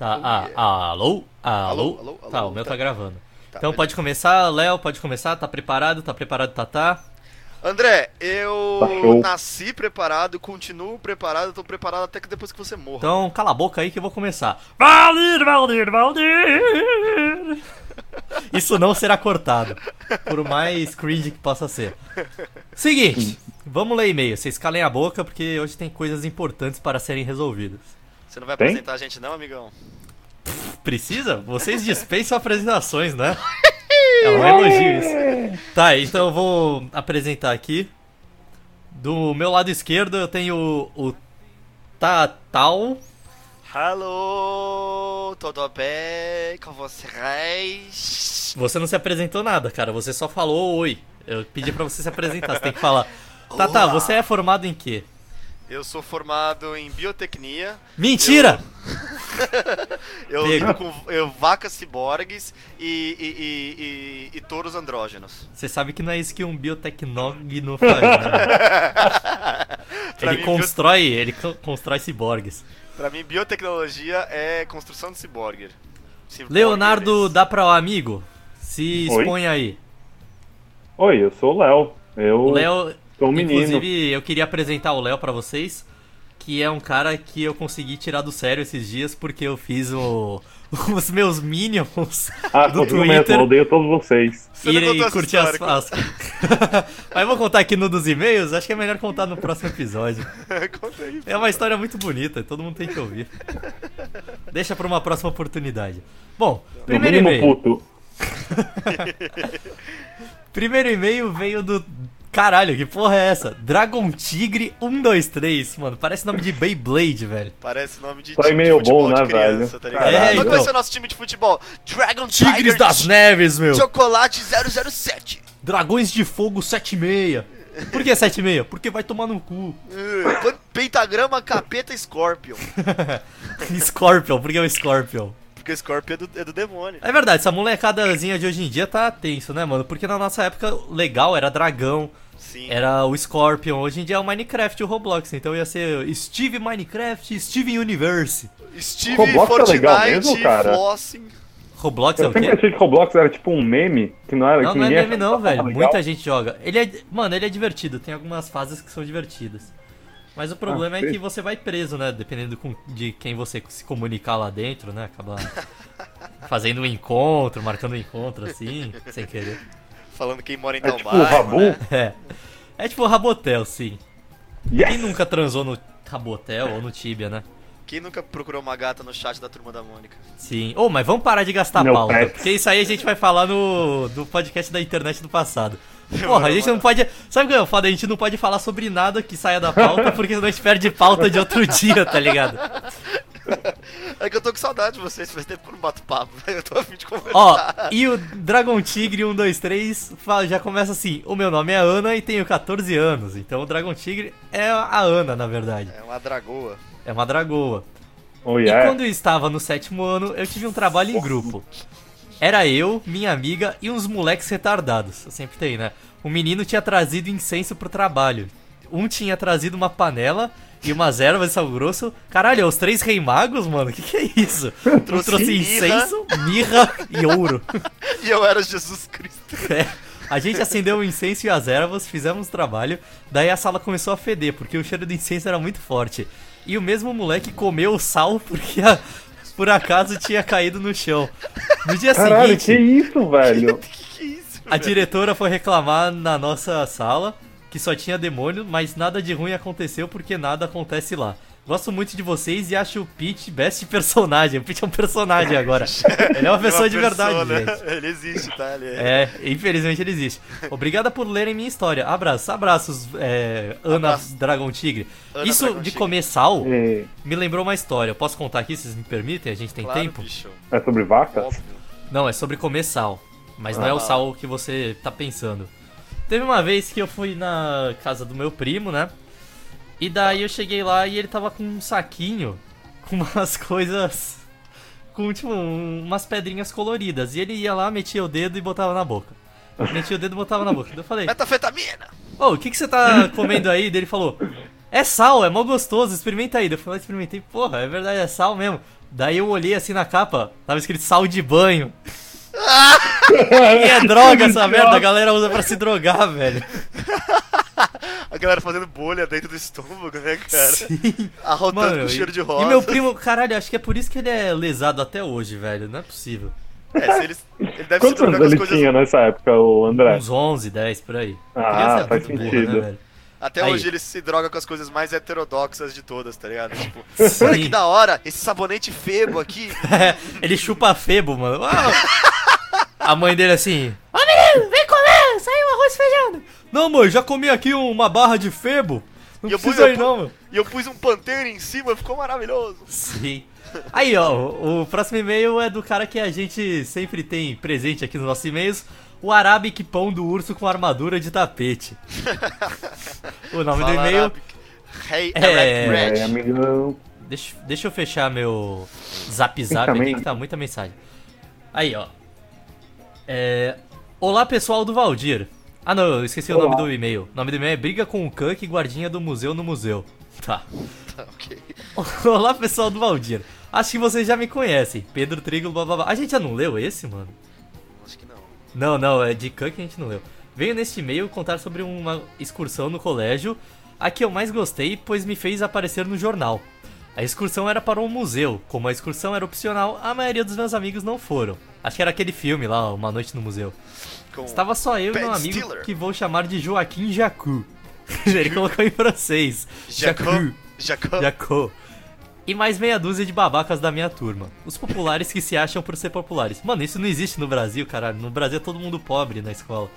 Tá, ah, alô? Alô? Alô, alô, Tá, alô, o meu tá, tá. gravando. Tá, então beleza. pode começar, Léo, pode começar, tá preparado? Tá preparado, Tatá? André, eu Tá nasci preparado, continuo preparado, tô preparado até que depois que você morra. Então cala a boca aí que eu vou começar. Valdir, Valdir, Valdir! Isso não será cortado, por mais cringe que possa ser. Seguinte, vamos ler e-mail. Vocês calem a boca porque hoje tem coisas importantes para serem resolvidas. Você não vai Tem? apresentar a gente não, amigão? Precisa? Vocês dispensam apresentações, né? É um elogio isso. Tá, então eu vou apresentar aqui. Do meu lado esquerdo eu tenho o, o Tatal. Alô, tudo bem com vocês? Você não se apresentou nada, cara. Você só falou oi. Eu pedi pra você se apresentar. Você tem que falar. Tata, Olá. você é formado em quê? Eu sou formado em biotecnia. Mentira! Eu Pega. lido com eu, vacas ciborgues e, e, e, e, e touros andrógenos. Você sabe que não é isso que um biotecnólogo faz, né? Ele mim, constrói, ele co- constrói ciborgues. Pra mim, biotecnologia é construção de ciborgue. Ciborgues. Leonardo, dá pra o amigo? Se Oi? expõe aí. Oi, eu sou o Léo. Eu O Léo, sou um menino. inclusive, eu queria apresentar o Léo pra vocês, que é um cara que eu consegui tirar do sério esses dias porque eu fiz o, os meus minions Ah, do Twitter. eu odeio todos vocês. E curtir as, as... Mas vou contar aqui no dos e-mails, acho que é melhor contar no próximo episódio. Conta aí. É uma história muito bonita, todo mundo tem que ouvir. Deixa pra uma próxima oportunidade. Bom, No primeiro mínimo e-mail. puto. Primeiro e-mail veio do. Caralho, que porra é essa? Dragon Tigre 123, mano. Parece nome de Beyblade, velho. Parece nome de de futebol bom, né, criança, velho? tá? É, então. vai ser o nosso time de futebol? Dragon Tigres Tiger das Neves, meu. Chocolate 007. Dragões de Fogo 76. Por que 76? Porque vai tomar no cu. Uh, Pentagrama Capeta Scorpion. Scorpion, por que o Scorpion? Porque Scorpion é do, é do demônio. É verdade, essa molecadazinha de hoje em dia tá tenso, né, mano? Porque na nossa época, legal era dragão, Sim. era o Scorpion. Hoje em dia é o Minecraft e o Roblox. Então ia ser Steve Minecraft e Steven Universe. Steve Roblox é Fortnite legal mesmo, cara? Flossing. Roblox é Eu o sempre quê? achei que Roblox era tipo um meme, que não era Não, que não é meme não, velho. legal. Muita gente joga. Ele é. Mano, ele é divertido. Tem algumas fases que são divertidas. Mas o problema é sim. que você vai preso, né? Dependendo com- de quem você se comunicar lá dentro, né? Acaba fazendo um encontro, marcando um encontro assim, sem querer. Falando quem mora em É tal tipo o né? É. É tipo o Rabotel, sim. Yes! Quem nunca transou no Rabotel ou no Tibia, né? Quem nunca procurou uma gata no chat da Turma da Mônica? Sim. Ô, mas vamos parar de gastar Meu pauta. pet. Porque isso aí a gente vai falar no, no podcast da internet do passado. Porra, a gente não pode. Sabe o que é o foda? A gente não pode falar sobre nada que saia da pauta, porque senão a gente perde pauta de outro dia, tá ligado? É que eu tô com saudade de vocês, faz tempo que eu não bato papo. Eu tô a fim de conversar. Ó, e o Dragon Tigre 123 fala- já começa assim: O meu nome é Ana e tenho 14 anos. Então o Dragon Tigre é a Ana, na verdade. É uma dragoa. É uma dragoa. Oh, E yeah. quando eu estava no sétimo ano, eu tive um trabalho em grupo. Era eu, minha amiga e uns moleques retardados. Sempre tem, né? O menino tinha trazido incenso pro trabalho. Um tinha trazido uma panela e umas ervas de sal grosso. Caralho, é os três rei magos, mano? Que que é isso? Um Trouxe trouxe incenso, mirra e ouro. E eu era Jesus Cristo. É. A gente acendeu o incenso e as ervas, fizemos o trabalho, daí a sala começou a feder, porque o cheiro do incenso era muito forte. E o mesmo moleque comeu o sal porque a- por acaso tinha caído no chão. No dia Caralho, que seguinte, isso, velho? Que que é isso, a velho? diretora foi reclamar na nossa sala que só tinha demônio, mas nada de ruim aconteceu porque nada acontece lá. Gosto muito de vocês e acho o Pete best personagem. O Pete é um personagem agora. Ele é uma pessoa de verdade, persona. gente. Ele existe, tá? Ele é... É, infelizmente ele existe. Obrigada por lerem minha história. Abraços, abraços, é, Ana Abraço. Dragon Tigre. Ana Isso Dragon de Tigre. comer sal É, me lembrou uma história. Eu posso contar aqui, se vocês me permitem? A gente tem Claro, tempo? bicho. é sobre vacas? Óbvio. Não, é sobre comer sal. Mas não é o Ah. sal que você tá pensando. Teve uma vez que eu fui na casa do meu primo, né? E daí eu cheguei lá e ele tava com um saquinho com umas coisas. Com tipo um- umas pedrinhas coloridas. E ele ia lá, metia o dedo e botava na boca. Metia o dedo e botava na boca. Daí Eu falei, Metafetamina! ô, o que, que você tá comendo aí? Daí ele falou, é sal, é mó gostoso, experimenta aí. Daí Eu falei, experimentei, porra, é verdade, é sal mesmo. Daí eu olhei assim na capa, tava escrito sal de banho. e é droga essa merda, a galera usa pra se drogar, velho. A galera fazendo bolha dentro do estômago, né, cara? Sim. Arrotando Mano, com cheiro de rosa. E meu primo, caralho, acho que é por isso que ele é lesado até hoje, velho. Não é possível. É, se ele, ele deve se Quantos drogar anos com as ele coisas. tinha nessa época, o André? Uns 11, 10 por aí. Ah, é faz burra, sentido. né, velho? Até Aí. hoje ele se droga com as coisas mais heterodoxas de todas, tá ligado? Tipo, Sim. olha que da hora, esse sabonete febo aqui. ele chupa febo, mano. Ah! A mãe dele assim: Ô menino, vem comer, saiu arroz e feijão. Não, mãe, já comi aqui uma barra de febo. Não E eu precisa pus- ir, não, mano. E eu pus um panteiro em cima, ficou maravilhoso. Sim. Aí, ó, o próximo e-mail é do cara que a gente sempre tem presente aqui nos nossos e-mails. O Arabic Pão do Urso com armadura de tapete. O nome do Fala, e-mail. Arabic. Hey, É, É, Red. amigão. Deixa, deixa eu fechar meu zap zap também. aqui que tá muita mensagem. Aí, ó. É... Olá, pessoal do Valdir. Ah, não, eu esqueci o Olá. nome do e-mail. O nome do e-mail é Briga com o Kunk, guardinha do museu no museu. Tá. Tá, ok. Olá, pessoal do Valdir. Acho que vocês já me conhecem. Pedro Trigo, blá blá blá. A gente já não leu esse, mano? Acho que não. Não, não, é de Kunk que a gente não leu. Venho neste e-mail contar sobre uma excursão no colégio, a que eu mais gostei, pois me fez aparecer no jornal. A excursão era para um museu. Como a excursão era opcional, a maioria dos meus amigos não foram. Acho que era aquele filme lá, Uma Noite no Museu. Com... Estava só eu e meu amigo Stiller. que vou chamar de Joaquim Jacu. Ele colocou em francês. Jacob. Jacob. Jacó. E mais meia dúzia de babacas da minha turma. Os populares que se acham por ser populares. Mano, isso não existe no Brasil, caralho. No Brasil é todo mundo pobre na escola.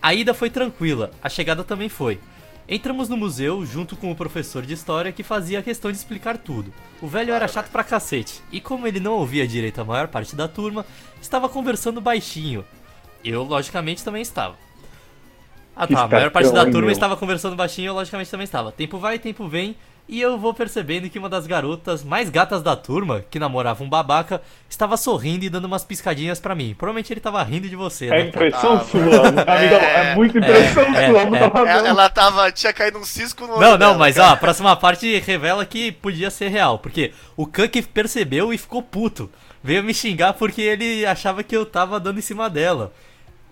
A ida foi tranquila, a chegada também foi. Entramos no museu junto com o professor de história que fazia a questão de explicar tudo. O velho era chato pra cacete, e como ele não ouvia direito a maior parte da turma, estava conversando baixinho. Eu, logicamente, também estava. Ah tá, a maior parte da turma estava conversando baixinho, eu logicamente também estava. Tempo vai, tempo vem, e eu vou percebendo que uma das garotas mais gatas da turma, que namorava um babaca, estava sorrindo e dando umas piscadinhas pra mim. Provavelmente ele tava rindo de você, É né? impressão Ah, sua, amigão. É, muita impressão é, sua, é. não tava Ela, tava. Tinha caído um cisco no Não, não, dela, mas cara. ó, a próxima parte revela que podia ser real, porque o Kunk percebeu e ficou puto. Veio me xingar porque ele achava que eu tava dando em cima dela.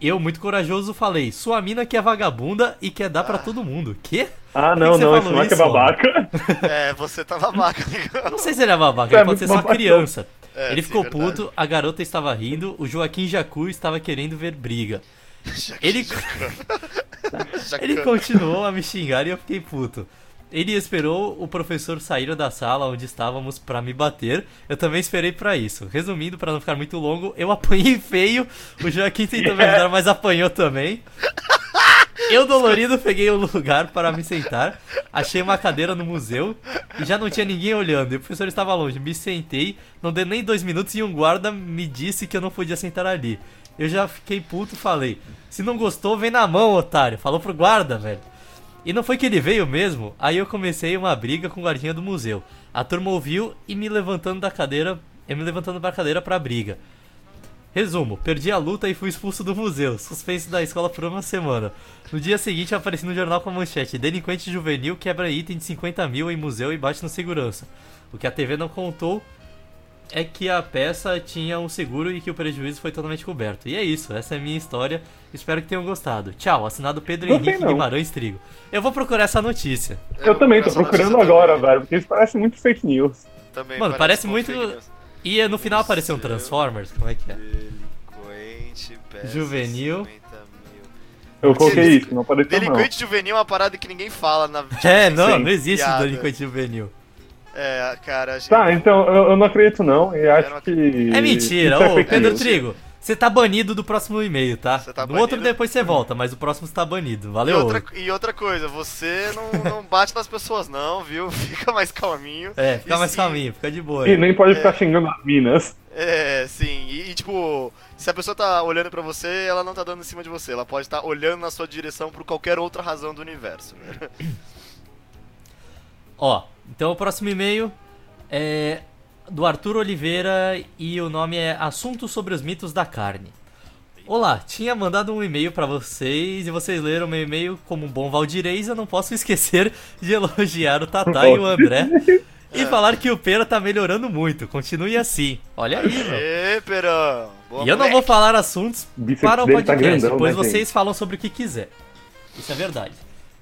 Eu, muito corajoso, falei: Sua mina que é vagabunda e quer dar pra todo mundo. Quê? Ah, não, que que não, esse moleque é babaca. É, você tá babaca. Não sei se ele é babaca, É ele pode muito ser só criança. É, ele sim, ficou verdade. puto, a garota estava rindo, o Joaquim Jacu estava querendo ver briga. Ele, ele continuou a me xingar e eu fiquei puto. Ele esperou o professor sair da sala onde estávamos pra me bater. Eu também esperei pra isso. Resumindo, pra não ficar muito longo, eu apanhei feio. O Joaquim tentou me ajudar, mas apanhou também. Eu, dolorido, peguei um lugar para me sentar. Achei uma cadeira no museu e já não tinha ninguém olhando. E o professor estava longe. Me sentei, não deu nem dois minutos e um guarda me disse que eu não podia sentar ali. Eu já fiquei puto e falei: Se não gostou, vem na mão, otário. Falou pro guarda, velho. E não foi que ele veio mesmo? Aí eu comecei uma briga com o guardinha do museu. A turma ouviu e me levantando da cadeira, eu me levantando da cadeira pra briga. Resumo, perdi a luta e fui expulso do museu, suspenso da escola por uma semana. No dia seguinte apareci no jornal com a manchete, delinquente juvenil quebra item de 50 mil em museu e bate no segurança. O que a TV não contou é que a peça tinha um seguro e que o prejuízo foi totalmente coberto. E é isso, essa é a minha história, espero que tenham gostado. Tchau, assinado Pedro Gostei, Henrique não. Guimarães Trigo. Eu vou procurar essa notícia. Eu também tô procurando agora, também. velho, porque isso parece muito fake news. Também Mano, parece uma muito-. E no final apareceu um. Transformers, como é que é? Delinquente, peça Juvenil. 50 mil. Eu coloquei isso, não apareceu não. Delinquente juvenil é uma parada que ninguém fala na É, não, não existe piada. delinquente juvenil. É, cara, a gente... Tá, então eu, eu não acredito não, e acho não que... É mentira, é ô fake Pedro news. Trigo. Você tá banido do próximo e-mail, tá? Você tá no outro depois você volta, mas o próximo você tá banido. E Valeu. outra, e outra coisa, você não, não bate nas pessoas não, viu? Fica mais calminho. É, fica E mais sim, calminho, fica de boa. E aí. nem pode É. ficar xingando as minas. É, sim. E, e, tipo, se a pessoa tá olhando pra você, ela não tá dando em cima de você. Ela pode estar olhando na sua direção por qualquer outra razão do universo. né? Ó, então o próximo e-mail é do Arthur Oliveira e o nome é Assuntos sobre os mitos da carne. Olá, tinha mandado um e-mail pra vocês e vocês leram meu e-mail como um bom valdirês. Eu não posso esquecer de elogiar o Tatá e o André E falaram que o Pera tá melhorando muito. Continue assim. Olha aí. Ê, Perão. Boa, E eu não vou falar assuntos para o tá podcast, grandão, pois né, vocês gente? falam sobre o que quiser. Isso é verdade.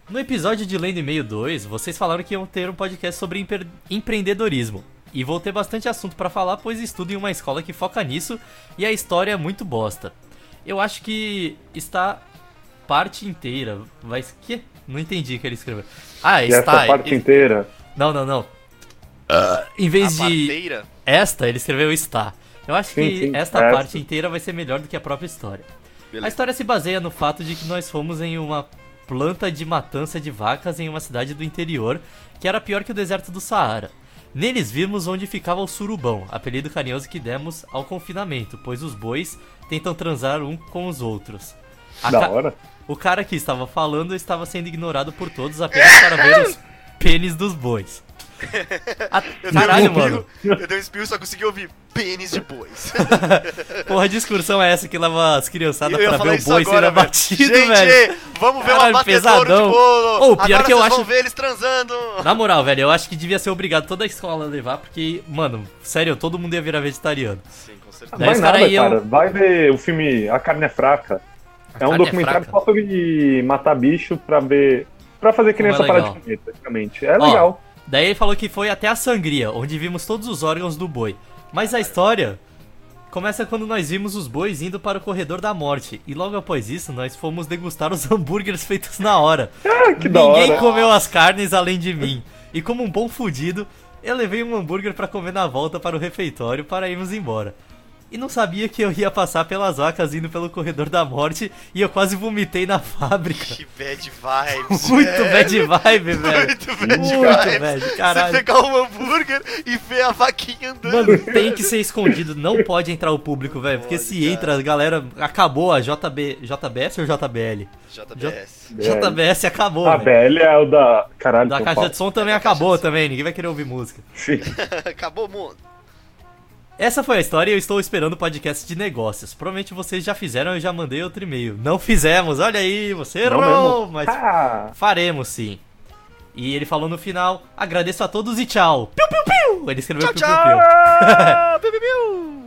No episódio de Lendo e-mail 2, vocês falaram que iam ter um podcast sobre empre- empreendedorismo. E vou ter bastante assunto pra falar, pois estudo em uma escola que foca nisso e a história é muito bosta. Eu acho que está parte inteira. Vai. Que? Não entendi o que ele escreveu. Ah, E está. essa parte inteira. Não, não, não. em vez A de parteira? esta, ele escreveu está. Eu acho Sim, que sim, esta esta. parte inteira vai ser melhor do que a própria história. A Beleza. história se baseia no fato de que nós fomos em uma planta de matança de vacas em uma cidade do interior que era pior que o deserto do Saara. Neles vimos onde ficava o surubão, apelido carinhoso que demos ao confinamento, pois os bois tentam transar um com os outros. A Da ca- hora. O cara que estava falando estava sendo ignorado por todos apenas para ver os pênis dos bois. Eu Caralho, dei um mano. espirro, Eu dei um espirro, só consegui ouvir pênis de bois. Porra, de excursão é essa que leva as criançadas pra ver o boi agora, sendo velho. abatido, Gente, velho. vamos ver Caralho, uma batedouro pesadão. de bolo. Ô, o pior Agora que eu vocês acho- vão ver eles transando. Na moral, velho, eu acho que devia ser obrigado toda a escola a levar, porque, mano, sério, todo mundo ia virar vegetariano. Sim, com certeza. Daí Vai nada, cara iam- cara. Vai ver o filme A Carne é Fraca. A é um é documentário fraca. só sobre matar bicho pra ver. Pra fazer criança é parar de comer, praticamente. É Ó, legal. Daí ele falou que foi até a sangria, onde vimos todos os órgãos do boi. Mas a história começa quando nós vimos os bois indo para o corredor da morte. E logo após isso, nós fomos degustar os hambúrgueres feitos na hora. Ah, Ninguém hora. comeu as carnes além de mim. E como um bom fudido, eu levei um hambúrguer pra comer na volta para o refeitório para irmos embora. E não sabia que eu ia passar pelas vacas indo pelo corredor da morte e eu quase vomitei na fábrica. Que bad vibes. Muito velho. bad vibe, velho. Muito bad Muito vibes. bad, caralho. Você pegar um hambúrguer e ver a vaquinha andando. Mano, tem que ser escondido, não pode entrar o público, velho. Porque Pode, se cara. entra, a galera. Acabou a JB. JBS ou JBL? JBS. É. JBS acabou. A velho. BL é o da. Caralho, Da caixa de som também acabou também, ninguém vai querer ouvir música. Sim. Acabou o mundo. Essa foi a história e eu estou esperando o podcast de negócios. Provavelmente vocês já fizeram, eu já mandei outro e-mail. Não fizemos, olha aí, você Não errou, mas Ah, faremos sim. E ele falou no final, agradeço a todos e tchau. Piu, piu, piu. Ele escreveu Tchau, piu, tchau. piu, piu. Piu.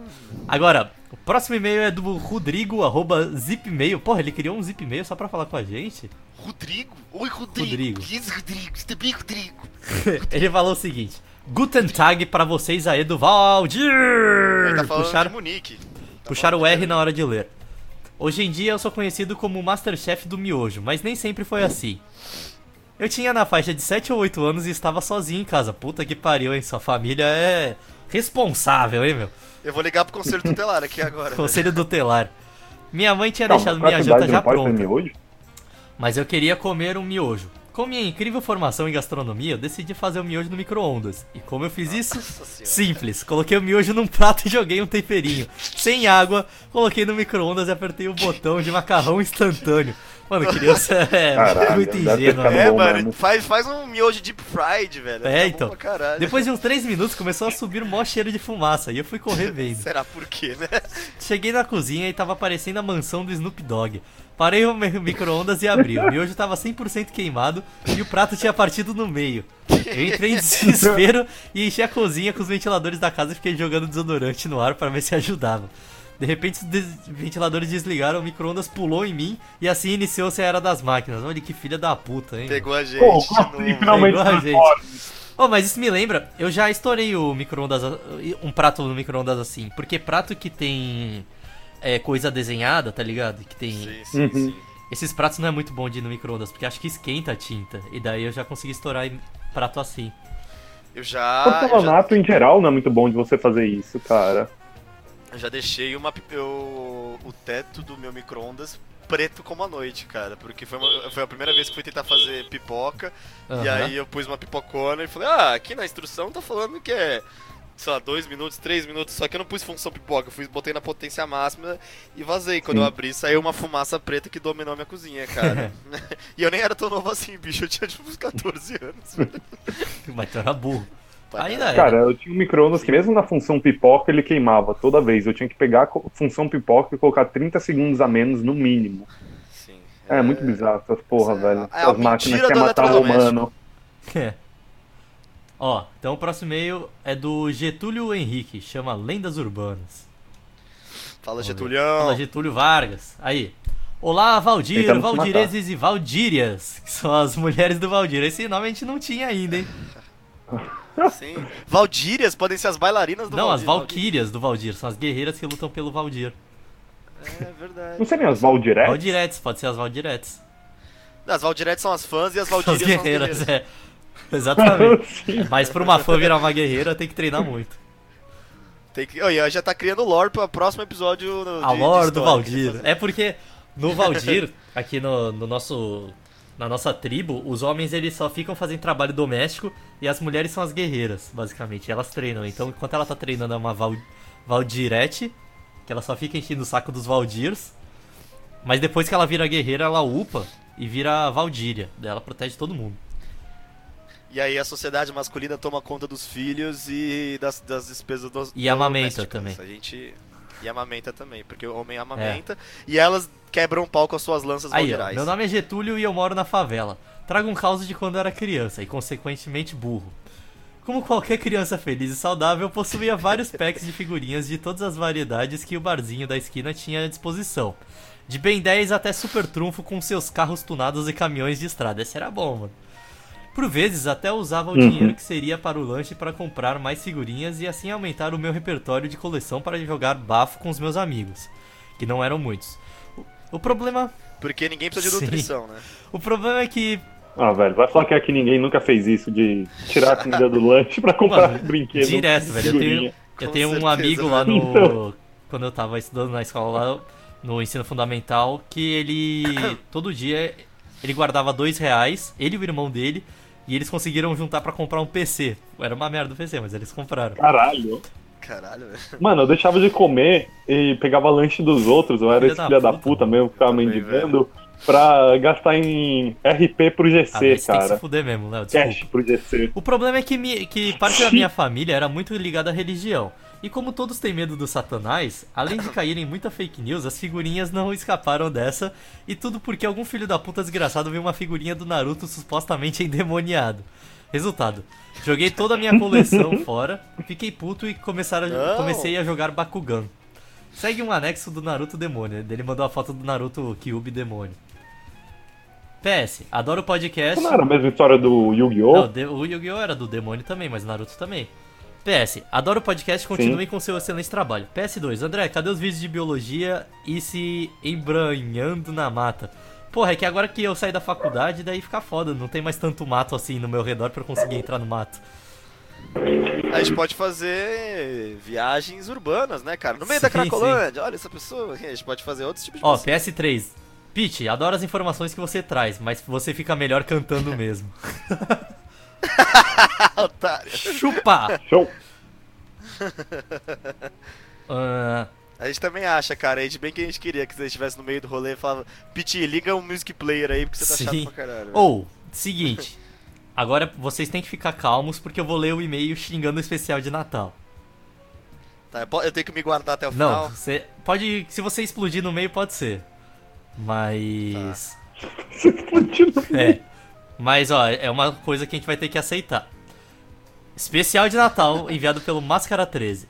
Agora, o próximo e-mail é do Rodrigo, arroba zipmail. Porra, ele criou um zipmail só pra falar com a gente? Rodrigo? Oi, Rodrigo. Rodrigo. Rodrigo. Você também, Rodrigo. ele falou o seguinte: Guten Tag pra vocês aí do Valdir! Ele tá falando Puxaram, de Munique. Tá puxaram o R de- na hora de ler. Hoje em dia eu sou conhecido como o Masterchef do Miojo, mas nem sempre foi assim. Eu tinha na faixa de 7 ou 8 anos e estava sozinho em casa. Puta que pariu, hein? Sua família é responsável, hein, meu? Eu vou ligar pro conselho tutelar aqui agora. Conselho tutelar. Minha mãe tinha calma, deixado minha a janta já ter pronta. miojo? Mas eu queria comer um miojo. Com minha incrível formação em gastronomia, eu decidi fazer o miojo no micro-ondas. E como eu fiz isso? Simples. Coloquei o miojo num prato e joguei um temperinho. Sem água, coloquei no micro-ondas e apertei o botão de macarrão instantâneo. Mano, criança é Caralho, muito ingênua. né? É, bom mano, mesmo. faz, faz um miojo deep fried, velho. É, Tá então. Depois de uns 3 minutos começou a subir um maior cheiro de fumaça e eu fui correr vendo. Será por quê, né? Cheguei na cozinha e tava parecendo a mansão do Snoop Dogg. Parei o mi- micro-ondas e abri. O miojo tava 100% queimado e o prato tinha partido no meio. Eu entrei em desespero e enchi a cozinha com os ventiladores da casa e fiquei jogando desodorante no ar pra ver se ajudava. De repente os des- ventiladores desligaram, o micro-ondas pulou em mim e assim iniciou-se a era das máquinas. Olha que filha da puta, hein? Pegou a gente Pô, assim, finalmente Pegou a gente. Oh, mas isso me lembra, eu já estourei o micro-ondas, um prato no micro-ondas assim. Porque prato que tem é, coisa desenhada, tá ligado? Que tem. Sim, sim, Uhum. sim. Esses pratos não é muito bom de ir no micro-ondas, porque acho que esquenta a tinta. E daí eu já consegui estourar prato assim. Eu já, eu já, Porcelanato em geral não é muito bom de você fazer isso, cara. eu já deixei uma, eu, o teto do meu micro-ondas preto como a noite, cara. Porque foi, uma- foi a primeira vez que fui tentar fazer pipoca. E Aham. aí eu pus uma pipocona e falei, ah, aqui na instrução tá falando que é, sei lá, 2 minutos, 3 minutos, só que eu não pus função pipoca, eu fui, botei na potência máxima e vazei. Quando Sim. eu abri, saiu uma fumaça preta que dominou a minha cozinha, cara. e eu nem era tão novo assim, bicho, eu tinha tipo uns 14 anos. velho. Mas tu era burro. Ainda é. Cara, eu tinha um micro-ondas que mesmo na função pipoca ele queimava toda vez. Eu tinha que pegar a função pipoca e colocar 30 segundos a menos no mínimo. Sim. É, muito bizarro essas porra, é- é, velho. é a Essas máquinas que matar o humano. É. Ó, então o próximo e-mail é do Getúlio Henrique, chama Lendas Urbanas. Fala. Getúlio. Fala, Getúlio Vargas. Aí. Olá, Valdir, Valdireses e Valdírias, que são as mulheres do Valdir. Esse nome a gente não tinha ainda, hein? Sim. Valdírias podem ser as bailarinas do não, as Valdir. Valquírias do Valdir, são as guerreiras que lutam pelo Valdir. É verdade. Não seriam as Valdiretes? Valdiretes, pode ser as Valdiretes. As Valdiretes são as fãs e as São as Valdírias são as guerreiras, guerreiras. é. Exatamente. Mas pra uma fã virar uma guerreira, tem que treinar muito. Tem que... Oh, e já tá criando lore pro próximo episódio no, A de- lore de do Valdir. É porque no Valdir, aqui no, no nosso. Na nossa tribo, os homens eles só ficam fazendo trabalho doméstico e as mulheres são as guerreiras, basicamente. Elas treinam. Então, enquanto ela tá treinando é uma Val, Valdirete, que ela só fica enchendo o saco dos Valdirs. Mas depois que ela vira guerreira, ela upa e vira Valdíria. Daí ela protege todo mundo. E aí a sociedade masculina toma conta dos filhos e das, das despesas dos E amamenta também. A gente... E amamenta também, porque o homem amamenta. E elas quebram o pau com as suas lanças Aí, ó, meu nome é Getúlio e eu moro na favela. Trago um caos de quando era criança e, consequentemente, burro. Como qualquer criança feliz e saudável, possuía vários packs de figurinhas de todas as variedades que o barzinho da esquina tinha à disposição. De Ben 10 até Super Trunfo com seus carros tunados e caminhões de estrada. Esse era bom, mano. Por vezes até usava o Uhum. dinheiro que seria para o lanche para comprar mais figurinhas e assim aumentar o meu repertório de coleção para jogar bafo com os meus amigos, que não eram muitos. O- O problema Porque ninguém precisa de Sim. nutrição, né? o problema é que. Ah, velho, vai falar que aqui ninguém nunca fez isso de tirar a comida do lanche pra comprar Mano, brinquedo. Direto, velho. Eu tenho, eu tenho um certeza, amigo lá no. Quando eu tava estudando na escola lá, no ensino fundamental, que ele. Todo dia ele guardava dois reais, ele e o irmão dele, e eles conseguiram juntar pra comprar um PC. Era uma merda o PC, mas eles compraram. Caralho. Caralho, velho. Mano, eu deixava de comer e pegava lanche dos outros. Eu era Filha esse da filho da puta, mesmo, ficava Também, mendigando pra gastar em RP pro Ah, GC, mas tem que se cara. fuder mesmo, Léo. Cash pro GC. O problema é que, mi- que parte da minha família era muito ligada à religião. E como todos têm medo do satanás, além de caírem em muita fake news, as figurinhas não escaparam dessa. E tudo porque algum filho da puta desgraçado viu uma figurinha do Naruto supostamente endemoniado. Resultado: joguei toda a minha coleção fora, fiquei puto e a- comecei a jogar Bakugan. Segue um anexo do Naruto Demônio. Ele mandou a foto do Naruto Kyubi Demônio. PS, adoro o podcast. Não era a mesma história do Yu-Gi-Oh? o Yu-Gi-Oh! era do demônio também, mas Naruto também. PS, adoro o podcast, continuem com seu excelente trabalho. PS2, André, cadê os vídeos de biologia e se embranhando na mata? Porra, é que agora que eu saí da faculdade, daí fica foda, não tem mais tanto mato assim no meu redor pra eu conseguir entrar no mato. A gente pode fazer viagens urbanas, né, cara? No meio Sim, da Cracolândia, olha essa pessoa. A gente pode fazer outros tipos de Ó, passeio. PS3, Pete, adoro as informações que você traz, mas você fica melhor cantando mesmo. Otário. Chupa! Show! Ah, A gente também acha, cara. A gente bem que a gente queria que você estivesse no meio do rolê e falava, Piti, liga um music player aí porque você tá Sim. chato pra caralho. Ou, seguinte. Agora vocês têm que ficar calmos porque eu vou ler o e-mail xingando o especial de Natal. Tá, eu tenho que me guardar até o final. Não, você pode. Se você explodir no meio, pode ser. Mas. Você explodiu no É. Mas ó, é uma coisa que a gente vai ter que aceitar. Especial de Natal enviado pelo Máscara 13.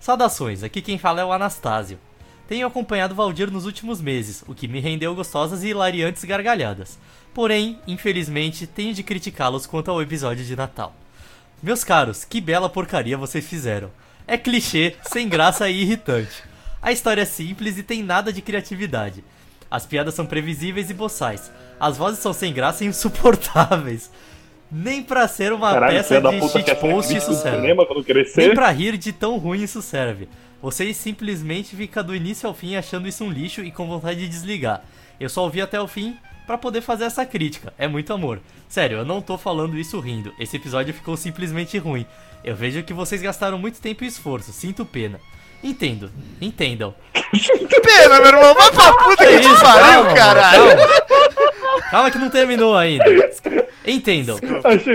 Saudações, aqui quem fala é o Anastásio. Tenho acompanhado o Valdir nos últimos meses, o que me rendeu gostosas e hilariantes gargalhadas. Porém, infelizmente, tenho de criticá-los quanto ao episódio de Natal. Meus caros, que bela porcaria vocês fizeram. É clichê, sem graça e irritante. A história é simples e tem nada de criatividade. As piadas são previsíveis e boçais. As vozes são sem graça e insuportáveis. Nem pra ser uma Caralho, peça de shitpost isso serve. Nem pra rir de tão ruim isso serve. Vocês simplesmente ficam do início ao fim achando isso um lixo e com vontade de desligar. Eu só ouvi até o fim pra poder fazer essa crítica. É muito amor. Sério, eu não tô falando isso rindo. Esse episódio ficou simplesmente ruim. Eu vejo que vocês gastaram muito tempo e esforço. Sinto pena. Entendo. Entendam. Pena, meu irmão, vai pra puta que te Isso, pariu, calma, caralho. Calma. Calma que não terminou ainda. Entendam.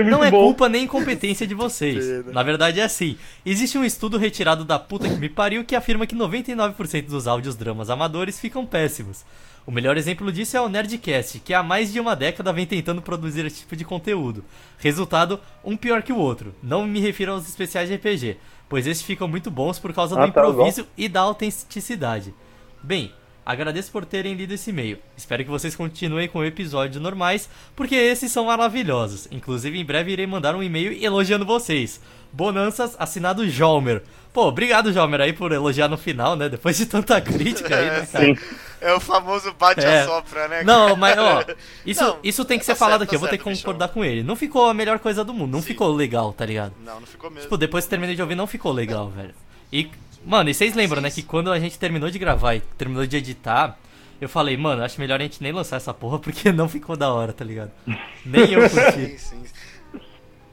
Não é bom. culpa nem incompetência de vocês. Pena. Na verdade é assim. Existe um estudo retirado da puta que me pariu que afirma que 99% dos áudios dramas amadores ficam péssimos. O melhor exemplo disso é o Nerdcast, que há mais de uma década vem tentando produzir esse tipo de conteúdo. Resultado, um pior que o outro. Não me refiro aos especiais de RPG, pois esses ficam muito bons por causa do Ah, tá, improviso e da autenticidade. Bem, agradeço por terem lido esse e-mail. Espero que vocês continuem com episódios normais, porque esses são maravilhosos. Inclusive, em breve irei mandar um e-mail elogiando vocês. Bonanças, assinado Jalmer. Pô, obrigado, Jalmer, aí por elogiar no final, né? Depois de tanta crítica aí, né, cara? Sim. É o famoso bate-a-sopra, né? Não, cara? mas ó, isso, Não, isso tem que tá ser falado certo, aqui, eu tá vou ter que concordar com ele. Não ficou a melhor coisa do mundo, não Sim. ficou legal, tá ligado? Não, não ficou mesmo. Tipo, depois que terminei de ouvir, não ficou legal, velho. E, mano, e vocês lembram, né, que quando a gente terminou de gravar e terminou de editar, eu falei, mano, acho melhor a gente nem lançar essa porra porque não ficou da hora, tá ligado? Nem eu curti. Sim, sim.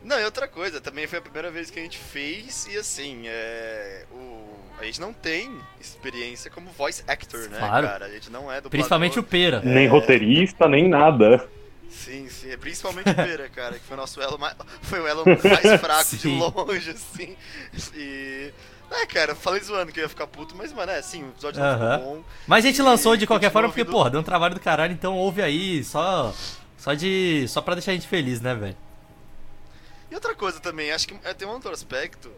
Não, e outra coisa, também foi a primeira vez que a gente fez e assim, é. O... A gente não tem experiência como voice actor, né, Claro. cara? A gente não é do Principalmente o Pera. Nem roteirista, nem nada. Sim, sim, é principalmente o Pera, cara, que foi o nosso elo mais. Foi o elo mais fraco de longe, assim. E. É, cara, falei zoando que eu ia ficar puto, mas, mano, é assim, o episódio não Aham. ficou bom. Mas a gente lançou de qualquer forma porque, ouvindo- porra, deu um trabalho do caralho, então ouve aí, só. Só de. Só pra deixar a gente feliz, né, velho? E outra coisa também, acho que é, tem um outro aspecto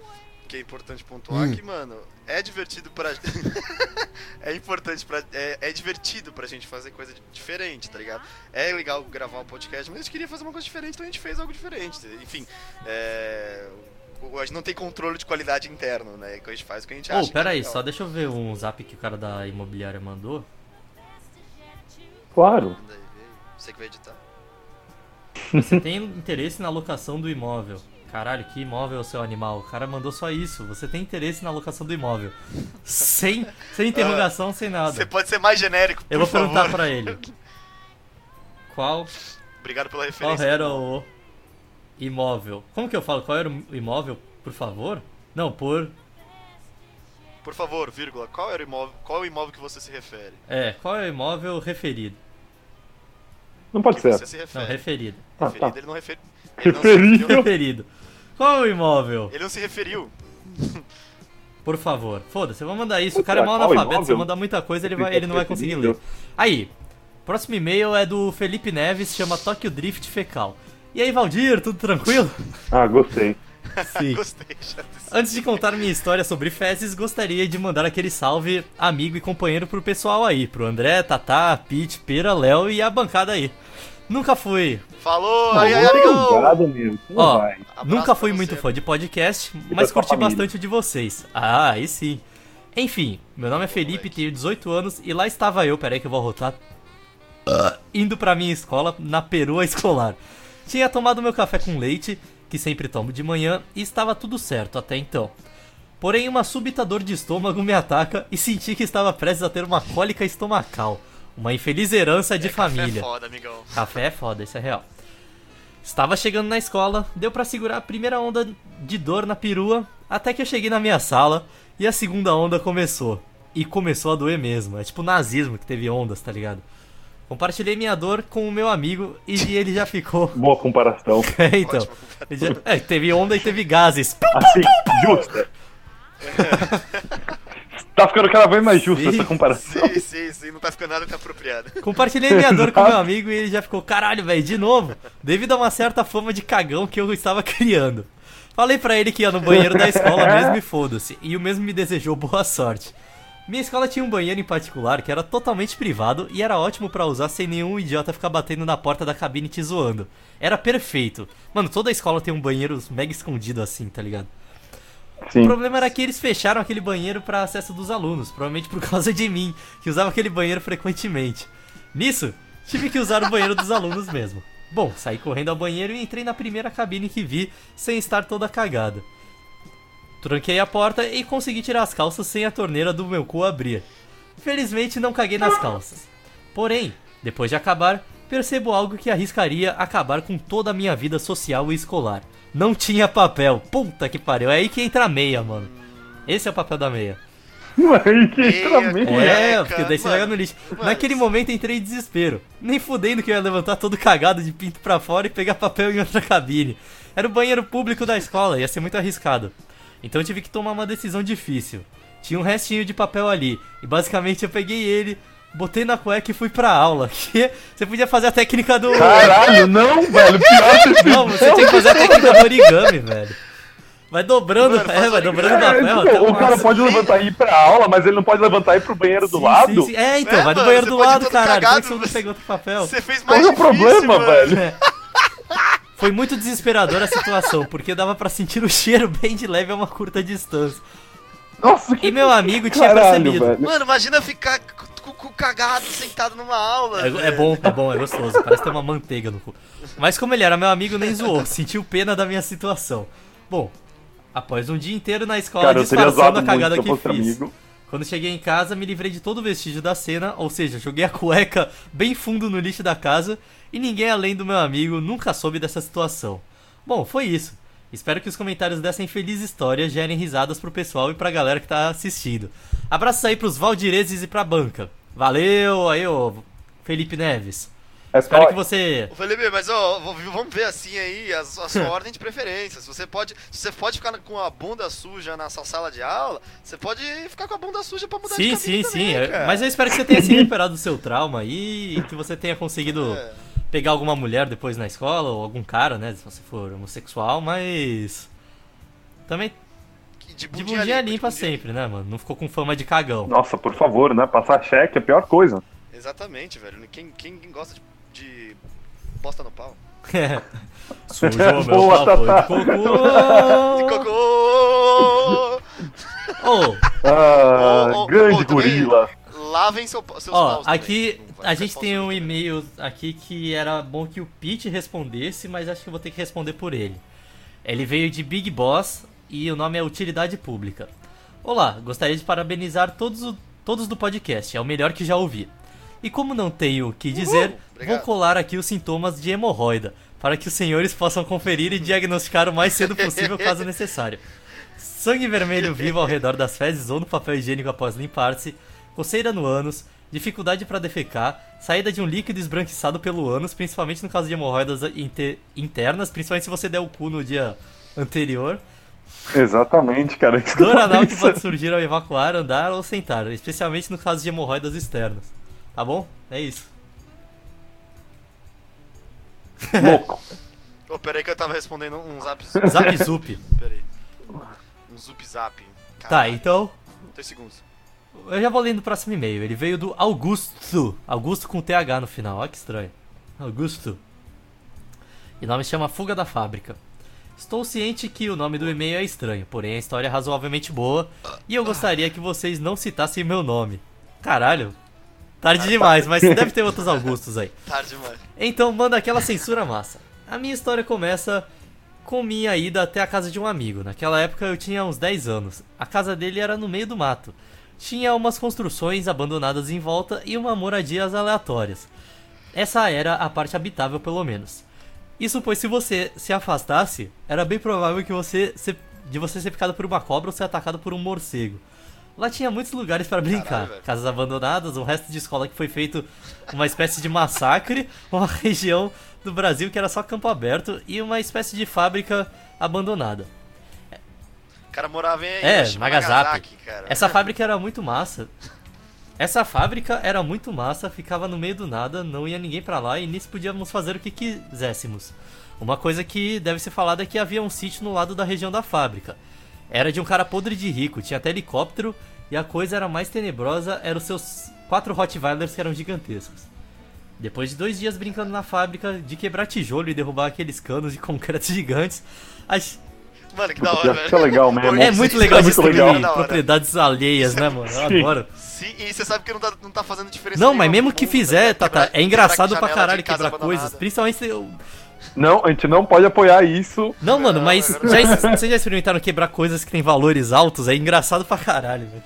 que é importante pontuar Hum. que, mano, é divertido pra. é importante pra. É, é divertido pra gente fazer coisa diferente, tá ligado? É legal gravar um podcast, mas a gente queria fazer uma coisa diferente, então a gente fez algo diferente. Enfim, é. o- A gente não tem controle de qualidade interno, né? Que a gente faz o que a gente Ô, acha. pera é aí, legal. só deixa eu ver um zap que o cara da imobiliária mandou. Claro. Você que vai editar. Você tem interesse na locação do imóvel. Caralho, que imóvel é o seu animal? O cara mandou só isso. Você tem interesse na locação do imóvel. Sem, sem interrogação, sem nada. Você pode ser mais genérico, por Eu vou favor. perguntar pra ele. Qual, Obrigado pela qual referência. era o imóvel? Como que eu falo? Qual era o imóvel, por favor? Não, por. Por favor, vírgula, qual era o imóvel, qual é o imóvel que você se refere? É, qual é o imóvel referido? Não pode Que ser. você se Não, refere. referido. Ah, referido, tá. ele não refere. Ele não, se Referido. Referido. Qual o imóvel? ele não se referiu. Por favor. Foda-se, eu vou mandar isso. O cara é mal analfabeto, se eu mandar muita coisa, ele, vai, ele não vai conseguir ler. Aí, próximo e-mail é do Felipe Neves, chama Tokyo Drift Fecal. E aí, Valdir, tudo tranquilo? Ah, gostei. Sim. Gostei já desse. Antes de contar minha história sobre fezes, gostaria de mandar aquele salve amigo e companheiro pro pessoal aí, pro André, Tatá, Pete, Pera, Léo e a bancada aí. Nunca fui, Falou, ai, ai, muito amigão! obrigado, meu. Não Ó, nunca fui muito amigo. fã de podcast, mas curti família. bastante o de vocês. Ah, aí sim. Enfim, meu nome é Felipe, tenho 18 anos e lá estava eu, peraí que eu vou arrotar, indo pra minha escola na perua escolar. Tinha tomado meu café com leite, que sempre tomo de manhã, e estava tudo certo até então. Porém, uma súbita dor de estômago me ataca e senti que estava prestes a ter uma cólica estomacal. Uma infeliz herança de É, café família. É foda, amigão. Café é foda, isso é real. Estava chegando na escola, deu pra segurar a primeira onda de dor na perua, até que eu cheguei na minha sala e a segunda onda começou. E começou a doer mesmo. É tipo nazismo que teve ondas, tá ligado? Compartilhei minha dor com o meu amigo e ele já ficou. Boa comparação. É, então. Já- É, teve onda e teve gases. Assim, justa. tá ficando cada vez mais justa Sim, essa comparação. Sim, sim, sim, não tá ficando nada apropriado. Compartilhei minha dor com meu amigo e ele já ficou, caralho, velho, de novo. Devido a uma certa fama de cagão que eu estava criando. Falei pra ele que ia no banheiro da escola mesmo e foda-se. E o mesmo me desejou boa sorte. Minha escola tinha um banheiro em particular que era totalmente privado e era ótimo pra usar sem nenhum idiota ficar batendo na porta da cabine te zoando. Era perfeito. Mano, toda escola tem um banheiro mega escondido assim, tá ligado? O Sim. problema era que eles fecharam aquele banheiro para acesso dos alunos, provavelmente por causa de mim, que usava aquele banheiro frequentemente. Nisso, tive que usar o banheiro dos alunos mesmo. Bom, saí correndo ao banheiro e entrei na primeira cabine que vi, sem estar toda cagada. Tranquei a porta e consegui tirar as calças sem a torneira do meu cu abrir. Felizmente não caguei nas calças. Porém, depois de acabar, percebo algo que arriscaria acabar com toda a minha vida social e escolar. Não tinha papel. Puta que pariu. É aí que entra a meia, mano. Esse é o papel da meia. Aí que entra Meia. É, porque daí você joga no lixo. mano, Naquele momento entrei em desespero. Nem fudendo que eu ia levantar todo cagado de pinto pra fora e pegar papel em outra cabine. Era o banheiro público da escola, ia ser muito arriscado. Então eu tive que tomar uma decisão difícil. Tinha um restinho de papel ali, e basicamente eu peguei ele, botei na cueca e fui pra aula. Que você podia fazer a técnica do. Caralho, não, velho. Pior que Não, você tinha que fazer a técnica do origami, velho. Vai dobrando, Mano, é, vai origami. dobrando na tipo, até o cara pode levantar e ir pra aula, mas ele não pode levantar e ir pro banheiro do Sim, lado? sim, sim. É, então, É, vai do banheiro do lado, caralho. Como é que cagado, você não pegou outro papel? Você fez Qual mais é o difícil, problema, mano. velho? É. Foi muito desesperadora a situação, porque dava pra sentir o cheiro bem de leve a uma curta distância. Nossa, que E meu amigo tinha caralho, percebido. velho. Mano, imagina ficar com o cu cagado sentado numa aula. É, é bom, é bom, é gostoso. Parece ter uma manteiga no cu. Mas como ele era meu amigo, nem zoou. Sentiu pena da minha situação. Bom, após um dia inteiro na escola Cara, disfarçando a cagada que fiz. amigo. Quando cheguei em casa, me livrei de todo o vestígio da cena, ou seja, joguei a cueca bem fundo no lixo da casa e ninguém além do meu amigo nunca soube dessa situação. Bom, foi isso. Espero que os comentários dessa infeliz história gerem risadas pro pessoal e pra galera que tá assistindo. Abraços aí pros Valdireses e pra banca. Valeu aí, ô Felipe Neves. É Espero que você. Ô, Felipe, mas ó, vamos ver assim aí a, a sua ordem de preferências. Você pode, você pode ficar com a bunda suja na sua sala de aula, você pode ficar com a bunda suja pra mudar de Sim, cabine sim, sim. é- cara. Mas eu espero que você tenha se recuperado do seu trauma aí e que você tenha conseguido É. pegar alguma mulher depois na escola, ou algum cara, né? Se você for homossexual, mas. Também De de bundinha, bundinha limpa, limpa de bundinha sempre, né, mano? Não ficou com fama de cagão. Nossa, por favor, né? Passar cheque é a pior coisa. limpa. Exatamente, velho. Quem, quem gosta de, de bosta no pau? Sujou meu Boa, pau, foi Tatá. de cocô. De cocô! Ô, Ah, Ô, ô, grande também- gorila. Lavem seu, seus Ó, paus aqui a gente tem um e-mail aqui que era bom que o Pete respondesse, mas acho que eu vou ter que responder por ele. Ele veio de Big Boss e o nome é Utilidade Pública. Olá, gostaria de parabenizar todos, todos do podcast, é o melhor que já ouvi. E como não tenho o que dizer, vou obrigado. colar aqui os sintomas de hemorroida, para que os senhores possam conferir e diagnosticar o mais cedo possível caso necessário. Sangue vermelho vivo ao redor das fezes ou no papel higiênico após limpar-se, coceira no ânus, dificuldade para defecar, saída de um líquido esbranquiçado pelo ânus, principalmente no caso de hemorroidas inte- internas, principalmente se você der o cu no dia anterior, Exatamente, cara. Que dor anal que pode surgir ao evacuar, andar ou sentar, especialmente no caso de hemorroidas externas. Tá bom? É isso. Louco. Ô, peraí que eu tava respondendo um zap. Zap zup. Peraí. Um zup zap. Tá, Caralho. então Dois segundos. Eu já vou lendo o próximo e-mail. Ele veio do Augusto. Augusto com TH no final. Olha que estranho. Augusto. E o nome chama Fuga da Fábrica. Estou ciente que o nome do e-mail é estranho, porém a história é razoavelmente boa e eu gostaria que vocês não citassem meu nome. Caralho. Tarde demais, mas deve ter outros Augustos aí. Tarde demais. Então manda aquela censura massa. A minha história começa com minha ida até a casa de um amigo. Naquela época eu tinha uns 10 anos. A casa dele era no meio do mato. Tinha umas construções abandonadas em volta e uma moradias aleatórias. Essa era a parte habitável, pelo menos. Isso pois se você se afastasse, era bem provável que você se- de você ser picado por uma cobra ou ser atacado por um morcego. Lá tinha muitos lugares para brincar, Caralho, casas abandonadas, um resto de escola que foi feito uma espécie de massacre, uma região do Brasil que era só campo aberto e uma espécie de fábrica abandonada. O cara morava em É, Nagasaki. cara. Essa fábrica era muito massa. Essa fábrica era muito massa, ficava no meio do nada, não ia ninguém pra lá e nisso podíamos fazer o que quiséssemos. Uma coisa que deve ser falada é que havia um sítio no lado da região da fábrica. Era de um cara podre de rico, tinha até helicóptero e a coisa era mais tenebrosa, eram os seus quatro Rottweilers que eram gigantescos. Depois de dois dias brincando na fábrica, de quebrar tijolo e derrubar aqueles canos de concreto gigantes, a, Mano, que da hora, velho. isso é legal mesmo. é muito legal é muito destruir legal. Propriedades alheias, né, mano? Eu Sim. adoro. Sim, e você sabe que não tá, não tá fazendo diferença Não, mas mesmo que fizer, né? Tata, Quebrar- é engraçado pra caralho quebrar abandonada. coisas. Principalmente. se eu- Não, a gente não pode apoiar isso. Não, mano, mas é já, vocês já experimentaram quebrar coisas que tem valores altos? É engraçado pra caralho, velho.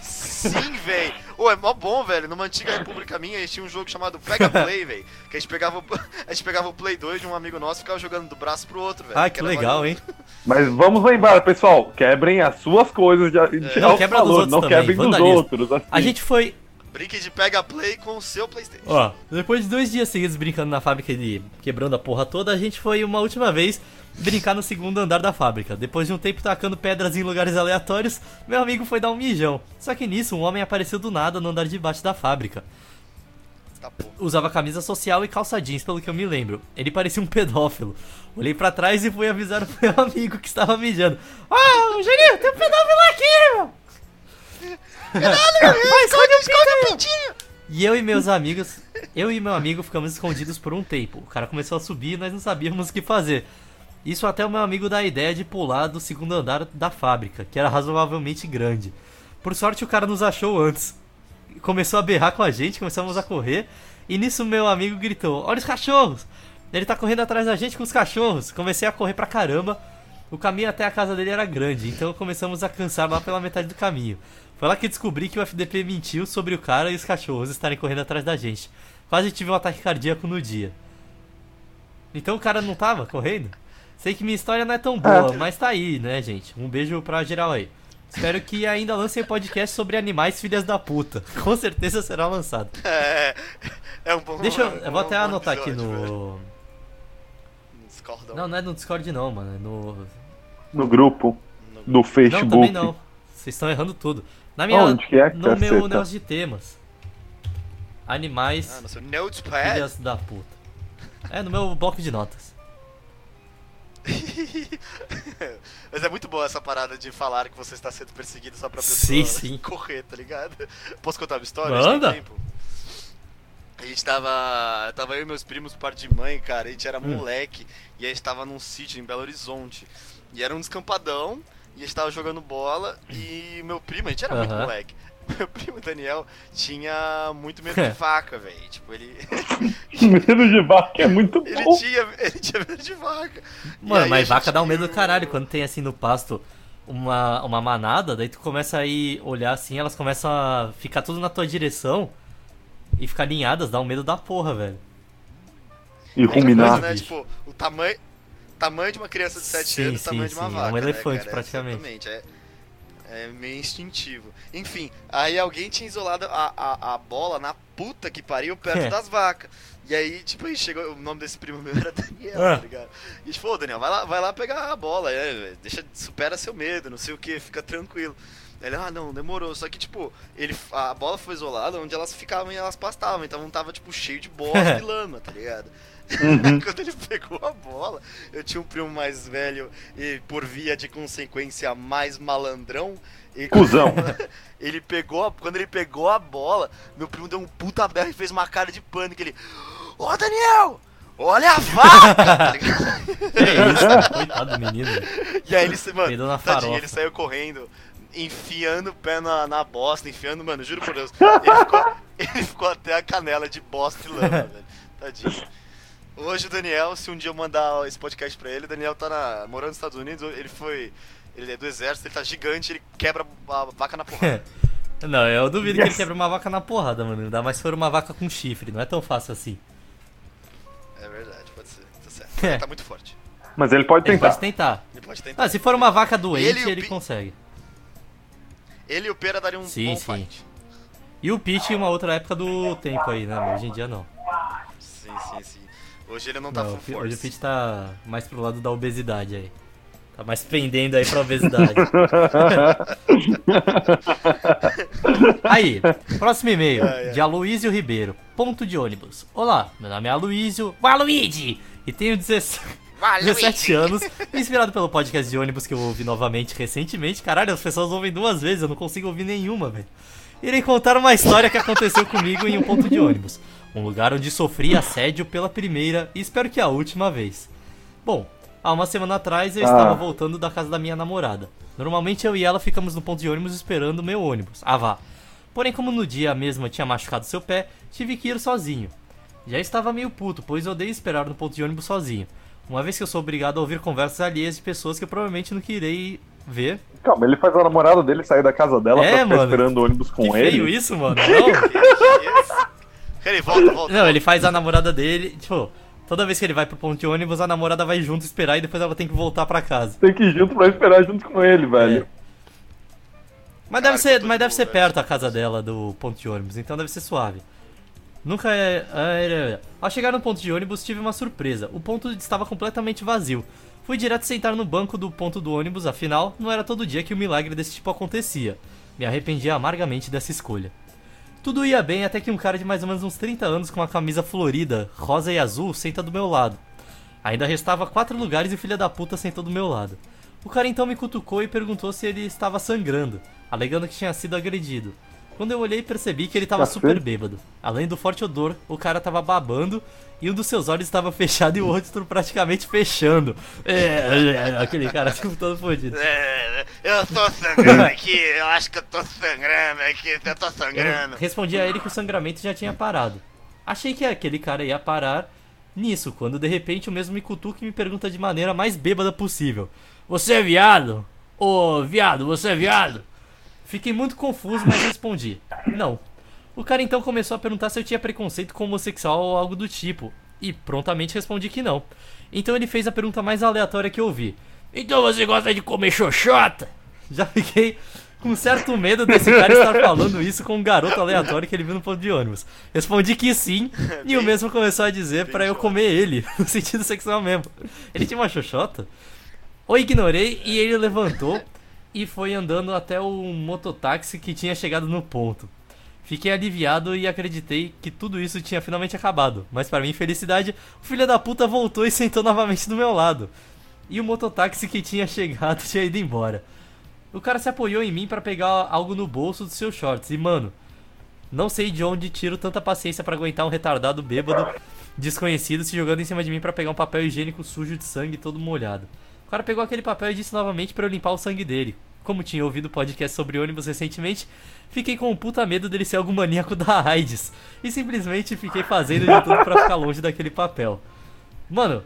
Sim, velho. Ô, é mó bom, velho. Numa antiga república minha, a gente tinha um jogo chamado Pega Play, velho. Que a gente pegava o, a gente pegava o Play 2 de um amigo nosso e ficava jogando do braço pro outro, velho. Ah, que era legal, hein? Mas vamos lembrar, pessoal, quebrem as suas coisas de, de Não, alto quebra dos outros não também, quebrem dos outros. assim. A gente foi. Brinque de pega play com o seu Playstation. Ó, depois de dois dias seguidos brincando na fábrica e quebrando a porra toda, a gente foi uma última vez brincar no segundo andar da fábrica. Depois de um tempo tacando pedras em lugares aleatórios, meu amigo foi dar um mijão. Só que nisso, um homem apareceu do nada no andar de baixo da fábrica. Tá. Usava camisa social e calça jeans, pelo que eu me lembro. Ele parecia um pedófilo. Olhei pra trás e fui avisar o meu amigo que estava mijando. Ah, oh, Juninho, tem um pedófilo aqui, meu! Vai, esconde o pintinho! E eu e meus amigos, eu e meu amigo ficamos escondidos por um tempo. O cara começou a subir e nós não sabíamos o que fazer. Isso até o meu amigo dá a ideia de pular do segundo andar da fábrica, que era razoavelmente grande. Por sorte o cara nos achou antes. Começou a berrar com a gente, começamos a correr, e nisso meu amigo gritou: Olha os cachorros! Ele tá correndo atrás da gente com os cachorros. Comecei a correr pra caramba. O caminho até a casa dele era grande, então começamos a cansar lá pela metade do caminho. Foi lá que descobri que o FDP mentiu sobre o cara e os cachorros estarem correndo atrás da gente. Quase tive um ataque cardíaco no dia. Então o cara não tava correndo? Sei que minha história não é tão boa, mas tá aí, né, gente? Um beijo pra geral aí. Espero que ainda lancem podcast sobre animais filhas da puta. Com certeza será lançado. É, é um bom Deixa eu. é um Eu vou até bom anotar aqui episódio, velho. no. Discordam. Não, não é no Discord não, mano. É no. No grupo do Não, Facebook. também não. Vocês estão errando tudo. Na minha. Onde que é, no meu negócio de temas. Animais Ah, no seu Notepad. filhas da puta. É, no meu bloco de notas. Mas é muito boa essa parada de falar que você está sendo perseguido só pra pessoa Sim, sim. correr, tá ligado? Posso contar uma história? Manda. A gente tava. Tava eu e meus primos, parte de mãe, cara. A gente era Hum. moleque. E a gente tava num sítio em Belo Horizonte. E era um descampadão. E a gente tava jogando bola. E meu primo, a gente era muito moleque. Meu primo Daniel tinha muito medo de vaca, velho. Tipo, ele. Medo de vaca é muito ele, bom. tinha, ele tinha medo de vaca. Mano, mas vaca gente dá um medo do caralho quando tem assim no pasto uma, uma manada, daí tu começa a ir olhar assim, elas começam a ficar tudo na tua direção e ficar alinhadas, dá um medo da porra, velho. E Outra ruminar. né? Tipo, o tamanho, tamanho de uma criança de 7 Sim, anos, o tamanho sim, de uma sim, é vaca. um né, elefante, cara? praticamente. É, é meio instintivo. Enfim, aí alguém tinha isolado a, a, a bola na puta que pariu perto É. das vacas. E aí, tipo, aí chegou, o nome desse primo meu era Daniel, Ah. tá ligado? E a gente falou, Daniel, vai lá, vai lá pegar a bola, é, deixa, supera seu medo, não sei o que, fica tranquilo. Ele, ah, não, demorou. Só que, tipo, ele, a bola foi isolada onde elas ficavam e elas pastavam. Então não tava, tipo, cheio de bosta e lama, tá ligado? Uhum. Quando ele pegou a bola, eu tinha um primo mais velho e, por via de consequência, mais malandrão. E Cusão. ele pegou, a- quando ele pegou a bola, meu primo deu um puta berro e fez uma cara de pânico. Ele, ô Daniel, olha a vaca! tá? Que isso, coitado do menino. E aí ele, se- mano, na tadinho, ele saiu correndo, enfiando o pé na, na bosta, enfiando, mano, juro por Deus. Ele ficou, ele ficou até a canela de bosta e lama, velho. Tadinho. Hoje o Daniel, se um dia eu mandar esse podcast pra ele, o Daniel tá na- morando nos Estados Unidos, ele foi. Ele é do exército, ele tá gigante, ele quebra a vaca na porrada. Não, eu duvido que ele Yes. quebre uma vaca na porrada, mano. Ainda mais se for uma vaca com chifre, não é tão fácil assim. É verdade, pode ser. Tá certo. É. Ele tá muito forte. Mas ele pode Ele tentar. pode tentar. Ele pode tentar. Ah, se for uma vaca doente, Ele ele, consegue. Ele e o Pera dariam um Sim, bom sim. fight. E o Peach em uma outra época do tempo aí, né? Hoje em dia não. Sim, sim, sim. Hoje ele não tá Não, full hoje o. Peach tá mais pro lado da obesidade aí. Tá mais pendendo aí pra obesidade. aí, próximo e-mail, Ai, ai. de Aloysio Ribeiro. Ponto de ônibus. Olá, meu nome é Aloysio. Waluigi! E tenho 17, 17 anos, inspirado pelo podcast de ônibus que eu ouvi novamente recentemente. Caralho, as pessoas ouvem duas vezes, eu não consigo ouvir nenhuma, velho. Irei contar uma história que aconteceu comigo em um ponto de ônibus. Um lugar onde sofri assédio pela primeira e espero que a última vez. Bom, há uma semana atrás eu Ah. estava voltando da casa da minha namorada. Normalmente eu e ela ficamos no ponto de ônibus esperando o meu ônibus. Ah, vá. Porém, como no dia mesmo eu tinha machucado seu pé, tive que ir sozinho. Já estava meio puto, pois odeio esperar no ponto de ônibus sozinho. Uma vez que eu sou obrigado a ouvir conversas alheias de pessoas que eu provavelmente não querei ver. Calma, ele faz a namorada dele sair da casa dela É, pra ficar mano. esperando o ônibus com que ele. feio isso, mano. Não. Peraí, volta, volta. Não, ele faz a namorada dele, tipo, toda vez que ele vai pro ponto de ônibus, a namorada vai junto esperar e depois ela tem que voltar pra casa. Tem que ir junto pra esperar junto com ele, velho. Mas deve Caralho, ser, mas deve ser perto a casa dela do ponto de ônibus, então deve ser suave. Nunca é, é, é. Ao chegar no ponto de ônibus, tive uma surpresa. O ponto estava completamente vazio. Fui direto sentar no banco do ponto do ônibus, afinal, não era todo dia que um milagre desse tipo acontecia. Me arrependi amargamente dessa escolha. Tudo ia bem até que um cara de mais ou menos uns 30 anos com uma camisa florida, rosa e azul, senta do meu lado. Ainda restava quatro lugares e o filho da puta sentou do meu lado. O cara então me cutucou e perguntou se ele estava sangrando, alegando que tinha sido agredido. Quando eu olhei, percebi que ele tava Cacete. super bêbado. Além do forte odor, o cara tava babando e um dos seus olhos estava fechado e o outro praticamente fechando. É, é, aquele cara tipo, todo fodido. É, eu tô sangrando aqui, eu acho que eu tô sangrando aqui, eu tô Eu sangrando. respondi a ele que o sangramento já tinha parado. Achei que aquele cara ia parar nisso, quando de repente o mesmo me cutuca e me pergunta de maneira mais bêbada possível: Você é viado? Ô, viado, você é viado? Fiquei muito confuso, mas respondi: Não. O cara então começou a perguntar se eu tinha preconceito com homossexual ou algo do tipo, e prontamente respondi que não. Então ele fez a pergunta mais aleatória que eu ouvi: Então você gosta de comer xoxota? Já fiquei com certo medo desse cara estar falando isso com um garoto aleatório que ele viu no ponto de ônibus. Respondi que sim, e o mesmo começou a dizer pra eu comer ele, no sentido sexual mesmo. Ele tinha uma xoxota? O ignorei e ele levantou e foi andando até o mototáxi que tinha chegado no ponto. Fiquei aliviado e acreditei que tudo isso tinha finalmente acabado, mas para minha infelicidade, o filho da puta voltou e sentou novamente do meu lado. E o mototáxi que tinha chegado tinha ido embora. O cara se apoiou em mim para pegar algo no bolso dos seus shorts e, mano, não sei de onde tiro tanta paciência para aguentar um retardado bêbado desconhecido se jogando em cima de mim para pegar um papel higiênico sujo de sangue todo molhado. O cara pegou aquele papel e disse novamente para eu limpar o sangue dele. Como tinha ouvido podcast sobre ônibus recentemente, fiquei com um puta medo dele ser algum maníaco da AIDS. E simplesmente fiquei fazendo de tudo pra ficar longe daquele papel. Mano,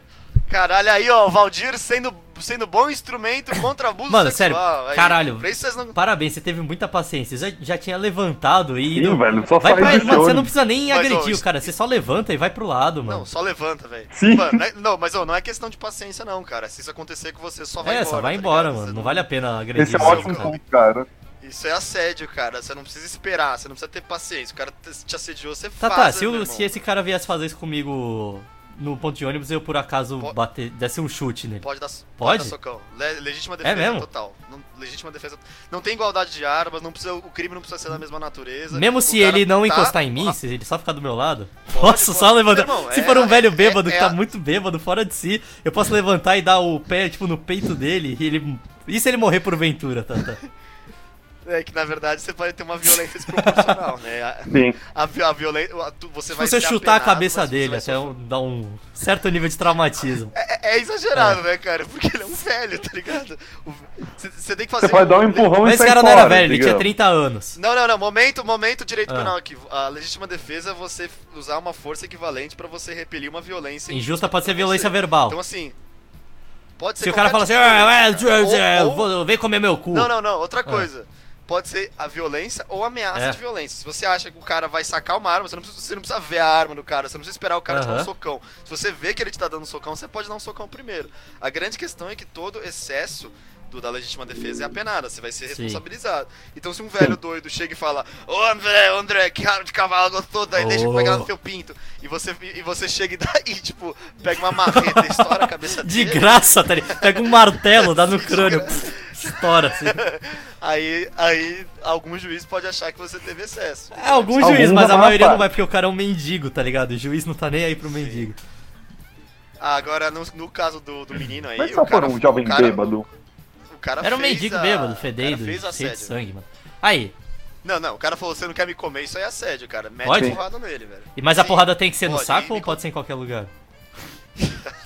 Caralho, aí ó, o Valdir sendo, sendo bom instrumento contra abuso Mano, sexual. sério, Aí, caralho. não... parabéns, você teve muita paciência. Você já, já tinha levantado e. Sim, velho, só vai faz pra... isso Mano, você não precisa nem Mas, agredir ô, o cara, você só levanta e vai pro lado, mano. Não, só levanta, velho. Sim. Mano, não, é- não, mas ô, não é questão de paciência não, cara. Se isso acontecer com você, só vai é, embora. só vai tá embora, ligado? mano. Você Não vale a pena agredir Esse é um ótimo cara. ponto, cara. Isso é assédio, cara. Você não precisa esperar, você não precisa ter paciência. O cara te assediou, você Tá, faz. tá, se, o- irmão. se esse cara viesse fazer isso comigo no ponto de ônibus, eu por acaso bater, desse um chute nele. Pode dar, Pode? pode socão. Le- legítima defesa mesmo? total. Não, legítima defesa. Não tem igualdade de armas, não precisa, o crime não precisa ser da mesma natureza. Mesmo O se ele não tá- encostar em mim, Ah, se ele só ficar do meu lado, Pode, posso só levantar. Irmão, se é- for um velho é- bêbado é- que é tá muito bêbado, fora de si, eu posso levantar e dar o pé, tipo, no peito dele e ele. E se ele morrer por ventura, tá? tá. É que na verdade você vai ter uma violência desproporcional, né? A, Sim. a, a violência. a- Você Se vai você ser chutar a apenado, cabeça mas você dele até um- dar um certo nível de traumatismo. É, é exagerado, né, cara? Porque ele é um velho, tá ligado? Você tem que fazer. Você vai dar um empurrão Mas e esse cara não fora, era velho, ele tinha entendeu? 30 anos. Não, não, não. Momento, momento, direito Ah. penal aqui. A legítima defesa é você usar uma força equivalente pra você repelir uma violência. Injusta pode ser violência você. verbal. Então, assim. Pode ser. Se o cara fala assim, tipo ah, é, é, Ou- ou- vou- vem comer meu cu. Não, não, não. Outra coisa. Pode ser a violência ou a ameaça É. de violência. Se você acha que o cara vai sacar uma arma, você não precisa, você não precisa ver a arma do cara, você não precisa esperar o cara te dar um socão. Se você vê que ele te tá dando um socão, você pode dar um socão primeiro. A grande questão é que todo excesso do, da legítima defesa é apenado, você vai ser Sim. responsabilizado. Então se um velho doido chega e fala, ô André, André, que raro de cavalo gostou, daí deixa eu Oh. pegar no seu pinto. E você, e você chega e daí, tipo, pega uma marreta e estoura a cabeça De dele. graça, tá? Pega um martelo, dá no crânio, estoura assim. Aí, aí algum juiz pode achar que você teve excesso. É, algum Alguns juiz, mas a maioria maior não vai porque o cara é um mendigo, tá ligado? O juiz não tá nem aí pro mendigo. Ah, Agora, no, no caso do, do menino aí. Mas o só cara, por um jovem o cara- bêbado. O cara Era um mendigo a- bêbado, fedendo, cheio de sangue, mano. Aí, Não, não, o cara falou: você não quer me comer, isso aí é assédio, cara. Mete Pode? porrada nele, velho. e mas a Sim, porrada tem que ser no pode, saco e ou pode ser em qualquer lugar?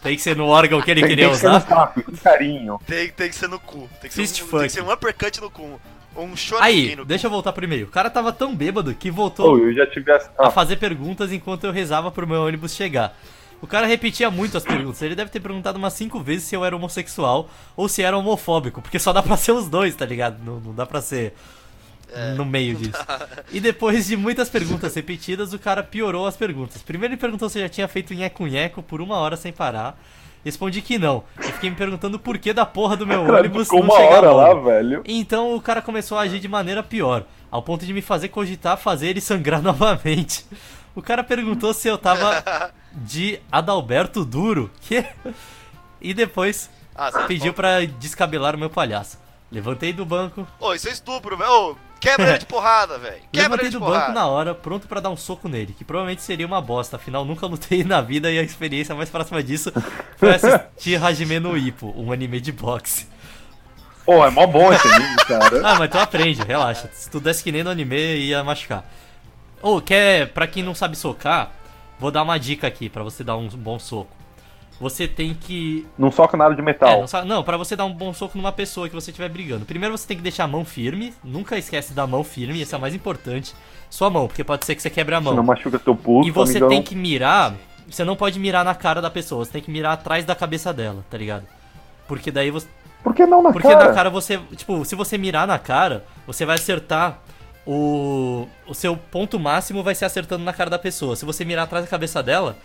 Tem que ser no órgão que ele Tem, queria tem que ser no usar? saco, com carinho. Tem, tem que ser no cu. Tem que ser, Fist um, funk. tem que ser um uppercut no cu. Um Aí, no deixa eu voltar pro e-mail. O cara tava tão bêbado que Oh, voltou eu já tive essa. a Ah, fazer perguntas enquanto eu rezava pro meu ônibus chegar. O cara repetia muito as perguntas. Ele deve ter perguntado umas cinco vezes se eu era homossexual ou se era homofóbico, porque só dá pra ser os dois, tá ligado? Não, não dá pra ser É. no meio disso. E depois de muitas perguntas repetidas, o cara piorou as perguntas. Primeiro ele perguntou se eu já tinha feito nheco-nheco por uma hora sem parar. Respondi que não. Eu fiquei me perguntando por que da porra do meu Cara, ônibus ficou não uma hora lá, velho. Então o cara começou a agir de maneira pior, ao ponto de me fazer cogitar fazer ele sangrar novamente. O cara perguntou se eu tava de Adalberto Duro, que e depois Ah, você pediu pra descabelar o meu palhaço. Levantei do banco, Ô, isso é estupro, velho. Quebra ele de porrada, velho. Quebra levantei ele de do porrada. banco na hora, pronto pra dar um soco nele, que provavelmente seria uma bosta, afinal nunca lutei na vida e a experiência mais próxima disso foi assistir Hajime no Ippo, um anime de boxe. Pô, é mó bom esse anime, cara. Ah, mas tu aprende, relaxa. Se tu desse que nem no anime, ia machucar. Ô, quer, pra quem não sabe socar, vou dar uma dica aqui pra você dar um bom soco. Você tem que. Não soca nada de É, metal. não, sa- não, pra você dar um bom soco numa pessoa que você estiver brigando. Primeiro você tem que deixar a mão firme. Nunca esquece da mão firme, esse é o mais importante. Sua mão, porque pode ser que você quebre a mão. Senão machuca seu pulso, E você amigão. tem que mirar. Você não pode mirar na cara da pessoa, você tem que mirar atrás da cabeça dela, tá ligado? Porque daí você. Por que não na Porque cara? na cara você. Tipo, se você mirar na cara, você vai acertar. O, o seu ponto máximo vai ser acertando na cara da pessoa. Se você mirar atrás da cabeça dela,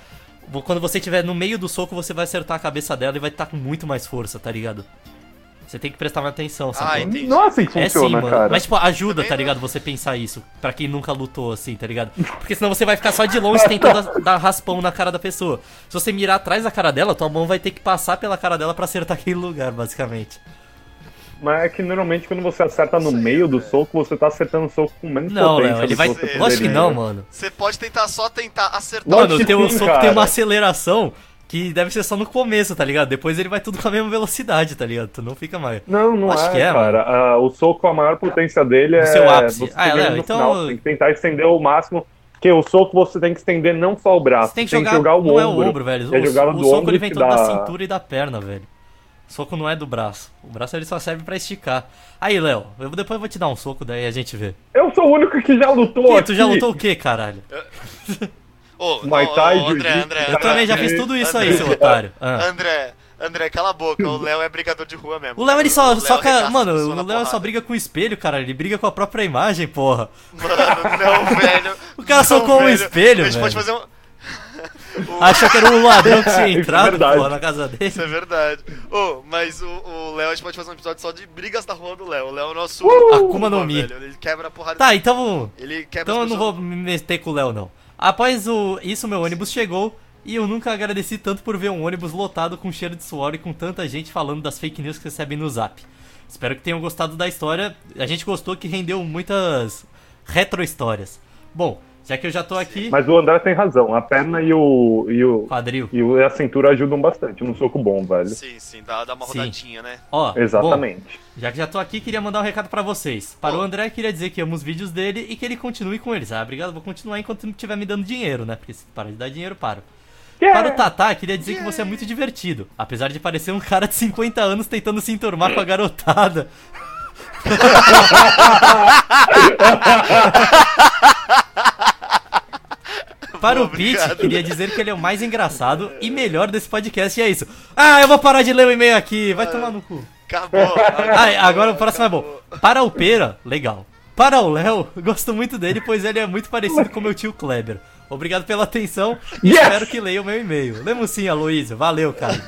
quando você estiver no meio do soco, você vai acertar a cabeça dela e vai estar com muito mais força, tá ligado? Você tem que prestar mais atenção, Ah, sabe? entendi. Não é assim que É sim, funciona, mano. cara. Mas, tipo, ajuda, Também tá ligado? Você pensar isso. Pra quem nunca lutou, assim, tá ligado? Porque senão você vai ficar só de longe tentando dar raspão na cara da pessoa. Se você mirar atrás da cara dela, tua mão vai ter que passar pela cara dela pra acertar aquele lugar, basicamente. Mas é que normalmente quando você acerta no meio do soco, você tá acertando o soco com menos Não, potência Léo, ele vai. que você Lógico que não, mano. Você pode tentar só tentar acertar. Lógico Mano, que o teu sim, soco cara. tem uma aceleração que deve ser só no começo, tá ligado? Depois ele vai tudo com a mesma velocidade, tá ligado? Tu não fica mais. Não, não Acho é, que é, cara. Ah, o soco, a maior potência dele é. seu ápice. você Ah, é, Léo, no então- final. Tem que tentar estender o máximo. Porque o soco você tem que estender não só o braço, Você tem que jogar. o não é o ombro. ombro, velho. É O, jogar o soco ombro ele vem que todo da cintura e da perna, velho. O soco não é do braço. O braço ele só serve pra esticar. Aí, Léo, eu depois eu vou te dar um soco, daí a gente vê. Eu sou o único que já lutou Ih, aqui. tu já lutou o quê, caralho? Ô, Muay Thai, ô, André, André, Eu também já fiz tudo isso aí, André, seu otário. Ah. André, André, cala a boca. O Léo é brigador de rua mesmo. O Léo ele só, Léo só ca- arregaça Mano, o Léo só briga com o espelho, cara. Ele briga com a própria imagem, porra. Mano, não, velho. O cara Não, socou um velho. espelho, A gente pode velho. fazer um. Achou que era um ladrão que tinha é entrado, verdade. porra, na casa dele. Isso é verdade. Ô, mas o, o Léo, a gente pode fazer um episódio só de brigas da rua do Léo. O Léo é o nosso. Akuma no Mi. velho. Ele quebra a porrada. Tá, então. Ele quebra Então eu não vou me meter com o Léo, não. Após o, isso, meu ônibus chegou e eu nunca agradeci tanto por ver um ônibus lotado com cheiro de suor e com tanta gente falando das fake news que recebem no zap. Espero que tenham gostado da história. A gente gostou que rendeu muitas retro-histórias. Bom, já que eu já tô aqui, Mas o André tem razão. A perna e o. E, o, quadril. e a cintura ajudam bastante num soco bom, velho. Sim, sim, dá, dá uma Sim. rodadinha, né? Ó, bom, Exatamente. já que já tô aqui, queria mandar um recado pra vocês. Para o. André, queria dizer que amo os vídeos dele e que ele continue com eles. Ah, obrigado, vou continuar enquanto não estiver me dando dinheiro, né? Porque se parar de dar dinheiro, paro. Para o Tatá, queria dizer que você é muito divertido. Apesar de parecer um cara de 50 anos tentando se enturmar com a garotada. Para o Pete, queria dizer que ele é o mais engraçado e melhor desse podcast, e é isso. Ah, eu vou parar de ler o e-mail aqui, vai tomar no cu. Acabou. Ah, agora o próximo é bom. Para o Pera, legal. Para o Léo, gosto muito dele, pois ele é muito parecido com meu tio Kleber. Obrigado pela atenção e Yes! espero que leia o meu e-mail. Lemos sim, Aloysio. Valeu, cara.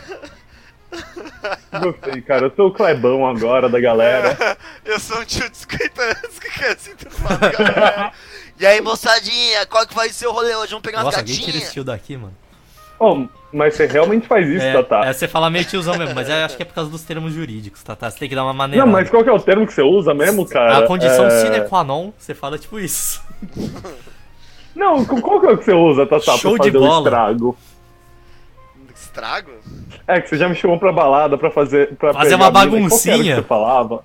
Gostei, cara. Eu sou o Clebão agora da galera. Eu sou um tio de 50 anos que quer se enturmar, galera. E aí, moçadinha, qual que vai ser o rolê hoje? Vamos pegar umas Nossa, alguém tira esse gatinhas? tio daqui, mano. Oh, mas você realmente faz isso, É, Tatá? é, você fala meio tiozão mesmo, mas acho que é por causa dos termos jurídicos, tá? tá? Você tem que dar uma maneira. Não, mas qual que é o termo que você usa mesmo, cara? A condição É... sine qua non, você fala tipo isso. Não, qual que é o que você usa, Tatá, Show pra de fazer o bola. estrago? Estrago? É, que você já me chamou pra balada pra fazer... Pra Fazer uma. Qual que baguncinha. que você falava?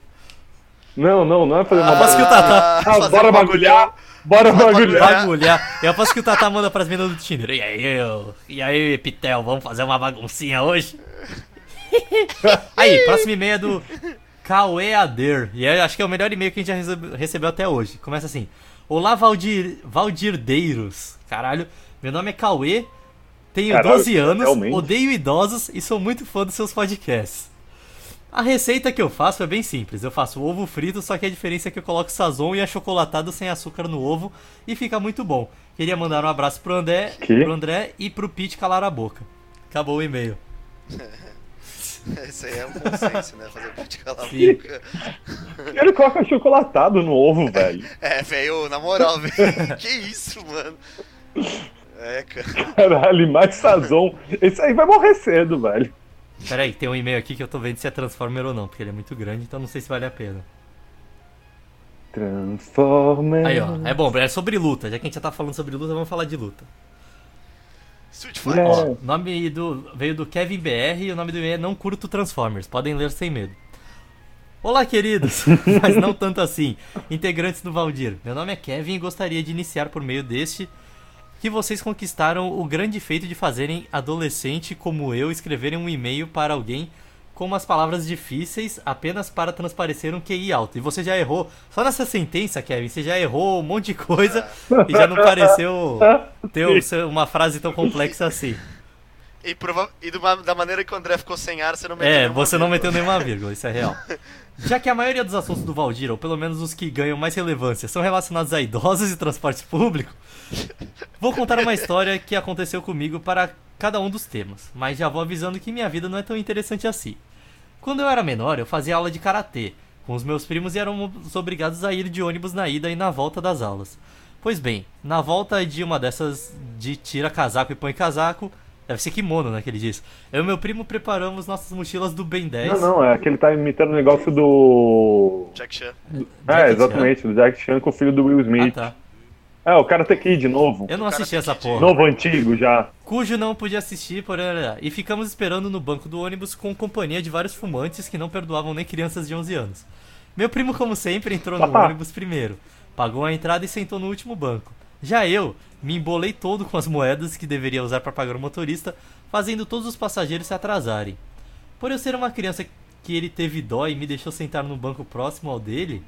Não, não, não é fazer uma Aposto que o baguncinha. Tatá- Ah, bora um bagulhar! Bora bagulhar! Bagulhar. Eu aposto que o Tata manda pras meninas do Tinder. E aí, eu? E aí, Pitel, vamos fazer uma baguncinha hoje? aí, próximo e-mail é do Cauê Ader. E acho que é o melhor e-mail que a gente já recebe- recebeu até hoje. Começa assim. Olá, Valdir, Valdirdeiros. Caralho, meu nome é Cauê, tenho Caralho, 12 anos, realmente? odeio idosos e sou muito fã dos seus podcasts. A receita que eu faço é bem simples. Eu faço ovo frito, só que a diferença é que eu coloco sazon e achocolatado sem açúcar no ovo e fica muito bom. Queria mandar um abraço pro André, Que? pro André e pro Pete calar a boca. Acabou o e-mail. Esse aí é um consenso, né? Fazer o peixe calar a boca. Ele coloca chocolatado no ovo, velho. É, velho, na moral, velho. Que isso, mano? É, cara. Caralho, mais sazon. Esse aí vai morrer cedo, velho. Pera aí, tem um e-mail aqui que eu tô vendo se é Transformer ou não, porque ele é muito grande, então não sei se vale a pena. Transformer. Aí, ó, é bom, é sobre luta. Já que a gente já tá falando sobre luta, vamos falar de luta. Street. Fighter. Ó, nome do veio do Kevin BR e o nome do e-mail é Não Curto Transformers. Podem ler sem medo. Olá, queridos, mas não tanto assim. Integrantes do Valdir. Meu nome é Kevin e gostaria de iniciar por meio deste que vocês conquistaram o grande feito de fazerem adolescente como eu escreverem um e-mail para alguém com umas palavras difíceis apenas para transparecer um QI alto. E você já errou, só nessa sentença, Kevin, você já errou um monte de coisa e já não pareceu ter um- uma frase tão complexa assim. E, prova- e da maneira que o André ficou sem ar, você não meteu É, nenhuma você não vírgula. meteu nenhuma vírgula, isso é real. Já que a maioria dos assuntos do Valdir, ou pelo menos os que ganham mais relevância, são relacionados a idosos e transporte público, vou contar uma história que aconteceu comigo para cada um dos temas, mas já vou avisando que minha vida não é tão interessante assim. Quando eu era menor, eu fazia aula de karatê com os meus primos e éramos obrigados a ir de ônibus na ida e na volta das aulas. Pois bem, na volta de uma dessas de tira casaco e põe casaco, deve ser kimono, né, que ele diz. Eu e meu primo preparamos nossas mochilas do Ben 10. Não, não, é que ele tá imitando o negócio do. Jack Chan. É, Jackie exatamente, do Jack Chan com o filho do Will Ah, Smith. tá. É, o Karate Kid novo. Eu não cara assisti essa porra. Novo antigo já. Cujo não podia assistir, porém. E ficamos esperando no banco do ônibus com companhia de vários fumantes que não perdoavam nem crianças de 11 anos. Meu primo, como sempre, entrou no ônibus primeiro, pagou a entrada e sentou no último banco. Já eu me embolei todo com as moedas que deveria usar para pagar o motorista, fazendo todos os passageiros se atrasarem. Por eu ser uma criança que ele teve dó e me deixou sentar no banco próximo ao dele.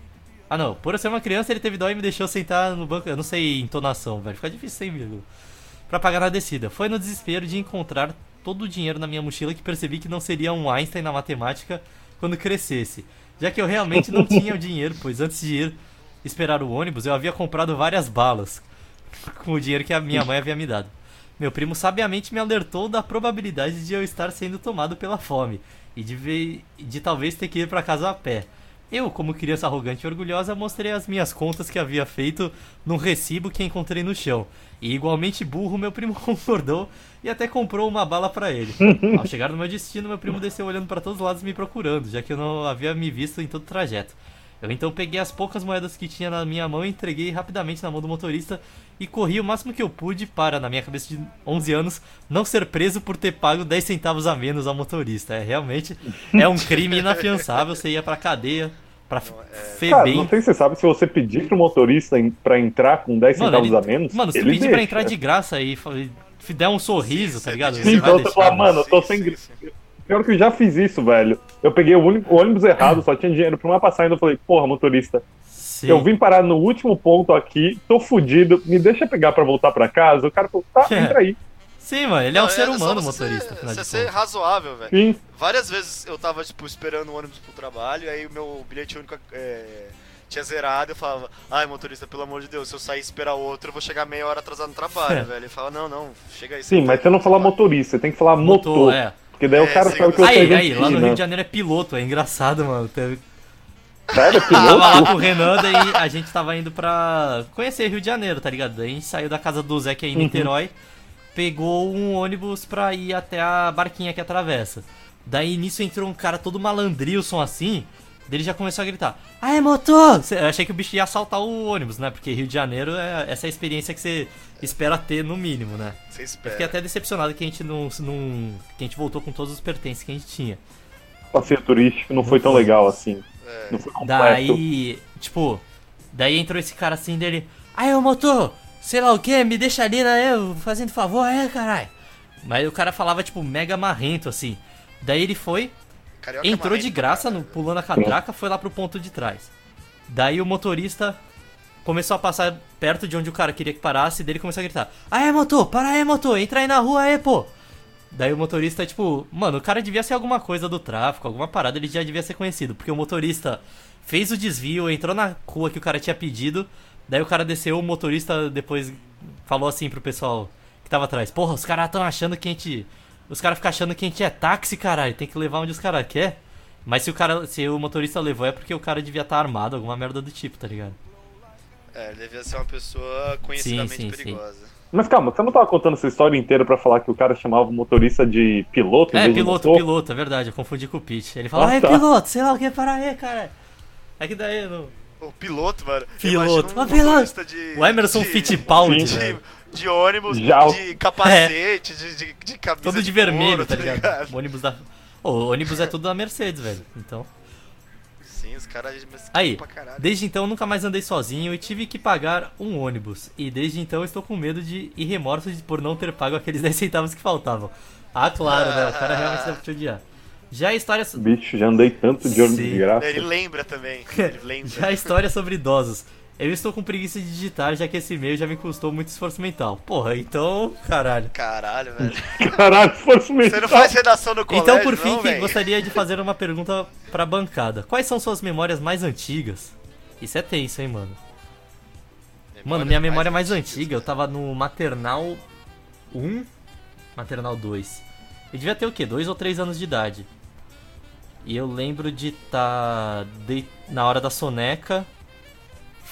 Ah não, por eu ser uma criança ele teve dó e me deixou sentar no banco. Eu não sei entonação, velho. Fica difícil sem vírgula. Pra pagar na descida. Foi no desespero de encontrar todo o dinheiro na minha mochila que percebi que não seria um Einstein na matemática quando crescesse. Já que eu realmente não tinha o dinheiro, pois antes de ir esperar o ônibus eu havia comprado várias balas com o dinheiro que a minha mãe havia me dado. Meu primo sabiamente me alertou da probabilidade de eu estar sendo tomado pela fome e de, de talvez ter que ir para casa a pé. Eu, como criança arrogante e orgulhosa, mostrei as minhas contas que havia feito num recibo que encontrei no chão. E igualmente burro, meu primo concordou e até comprou uma bala para ele. Ao chegar no meu destino, meu primo desceu olhando para todos os lados me procurando, já que eu não havia me visto em todo o trajeto. Eu então peguei as poucas moedas que tinha na minha mão e entreguei rapidamente na mão do motorista e corri o máximo que eu pude para, na minha cabeça de 11 anos, não ser preso por ter pago 10 centavos a menos ao motorista. É realmente é um crime inafiançável, você ia pra cadeia, pra é- Cara, Febem. não sei se você sabe, se você pedir pro motorista pra entrar com 10 Mano, centavos ele- a menos. Mano, se ele pedir pra deixa. entrar de graça e der um sorriso, Sim, tá ligado? Sim, então você deixar, fala, mano. eu tô sem sim, sim. Pior que eu já fiz isso, velho. Eu peguei o, ônibus errado, só tinha dinheiro pra uma passagem. Eu falei, porra, motorista, Sim. eu vim parar no último ponto aqui, tô fudido, me deixa pegar pra voltar pra casa. O cara falou, tá, É. entra aí. Sim, mano, ele é um Não, ser humano, você motorista, Você ser razoável, velho. Sim. Várias vezes eu tava, tipo, esperando o ônibus pro trabalho, aí o meu bilhete único é, tinha zerado, eu falava, ai motorista, pelo amor de Deus, se eu sair e esperar outro, eu vou chegar meia hora atrasado no trabalho, velho. Ele fala, não, não, chega aí. Sim, mas você não fala vai." motorista, você tem que falar motor. é. Porque daí É, o cara sabe que você Aí, é aí, lá no Rio né? de Janeiro é piloto, é engraçado, mano. Teve... Sério, Tava lá piloto? com o Renan, daí a gente tava indo pra conhecer Rio de Janeiro, tá ligado? Daí a gente saiu da casa do Zé, que é em Niterói, pegou um ônibus pra ir até a barquinha que atravessa. Daí nisso entrou um cara todo malandrilson assim, daí ele já começou a gritar: Aê, motor! Eu achei que o bicho ia assaltar o ônibus, né? Porque Rio de Janeiro é essa é experiência que você espera ter no mínimo, né? Você Eu espera. fiquei até decepcionado que a gente não, não. que a gente voltou com todos os pertences que a gente tinha. Passeio turístico não foi tão legal assim. É. Não foi completo. Daí, tipo, daí entrou esse cara assim dele. Aí, ô motor, sei lá o que, me deixa ali, né? Eu fazendo favor, é, caralho. Mas o cara falava, tipo, mega marrento, assim. Daí ele foi, Carioca entrou marrento de graça, caralho, no, velho. pulando a catraca, foi lá pro ponto de trás. Daí o motorista começou a passar perto de onde o cara queria que parasse, e dele começou a gritar: Aê, motor, para aí, motor, entra aí na rua aí, pô. Daí o motorista, tipo, mano, o cara devia ser alguma coisa do tráfico, alguma parada, ele já devia ser conhecido, porque o motorista fez o desvio, entrou na rua que o cara tinha pedido, daí o cara desceu, o motorista depois falou assim pro pessoal que tava atrás: Porra, os caras tão achando que a gente. os caras ficam achando que a gente é táxi, caralho. Tem que levar onde os caras quer. Mas se o cara. Se o motorista levou é porque o cara devia estar armado, alguma merda do tipo, tá ligado? É, ele devia ser uma pessoa conhecidamente Sim, sim, sim. perigosa. Mas calma, você não tava contando essa história inteira pra falar que o cara chamava o motorista de piloto? É, piloto, motor? piloto, é verdade, eu confundi com o Pete. Ele fala, Ah, é tá. piloto, sei lá o que, para aí, cara. É que daí no... O piloto, mano. Piloto. Um Ah, piloto. de, O Emerson de, Fittipaldi, Sim. de, de ônibus, Já de capacete, de, de, de camisa Todo de couro, vermelho, tá ligado? O ônibus da... Ô, o ônibus é tudo da Mercedes, velho. Então... Sim, os caras mesquinhos Aí, pra caralho. desde então nunca mais andei sozinho e tive que pagar um ônibus. E desde então estou com medo de e remorso de, por não ter pago aqueles 10 centavos que faltavam. Ah, claro, né? O cara realmente deve te odiar. Já a história... Bicho, já andei tanto de ônibus Sim. de graça. Ele lembra também. Ele lembra. Já a história sobre idosos. Eu estou com preguiça de digitar, já que esse e-mail já me custou muito esforço mental. Porra, então, caralho. Caralho, velho. Caralho, Você mental. não faz redação no colégio, Então, por fim, não, gostaria de fazer uma pergunta pra bancada. Quais são suas memórias mais antigas? Isso é tenso, hein, mano? Mano, minha memória mais antigas, antiga, eu tava no maternal 1, maternal 2. Eu devia ter o quê? 2 ou 3 anos de idade. E eu lembro de estar na hora da soneca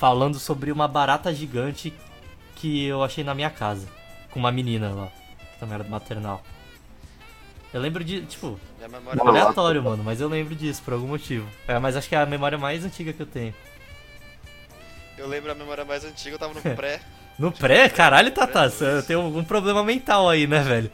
falando sobre uma barata gigante que eu achei na minha casa. Com uma menina lá, que também era do maternal. Eu lembro de, tipo, Nossa. aleatório, mano, mas eu lembro disso por algum motivo. É, mas acho que é a memória mais antiga que eu tenho. Eu lembro a memória mais antiga, eu tava no pré. No pré? Caralho, Tata, você tem algum problema mental aí, né, velho?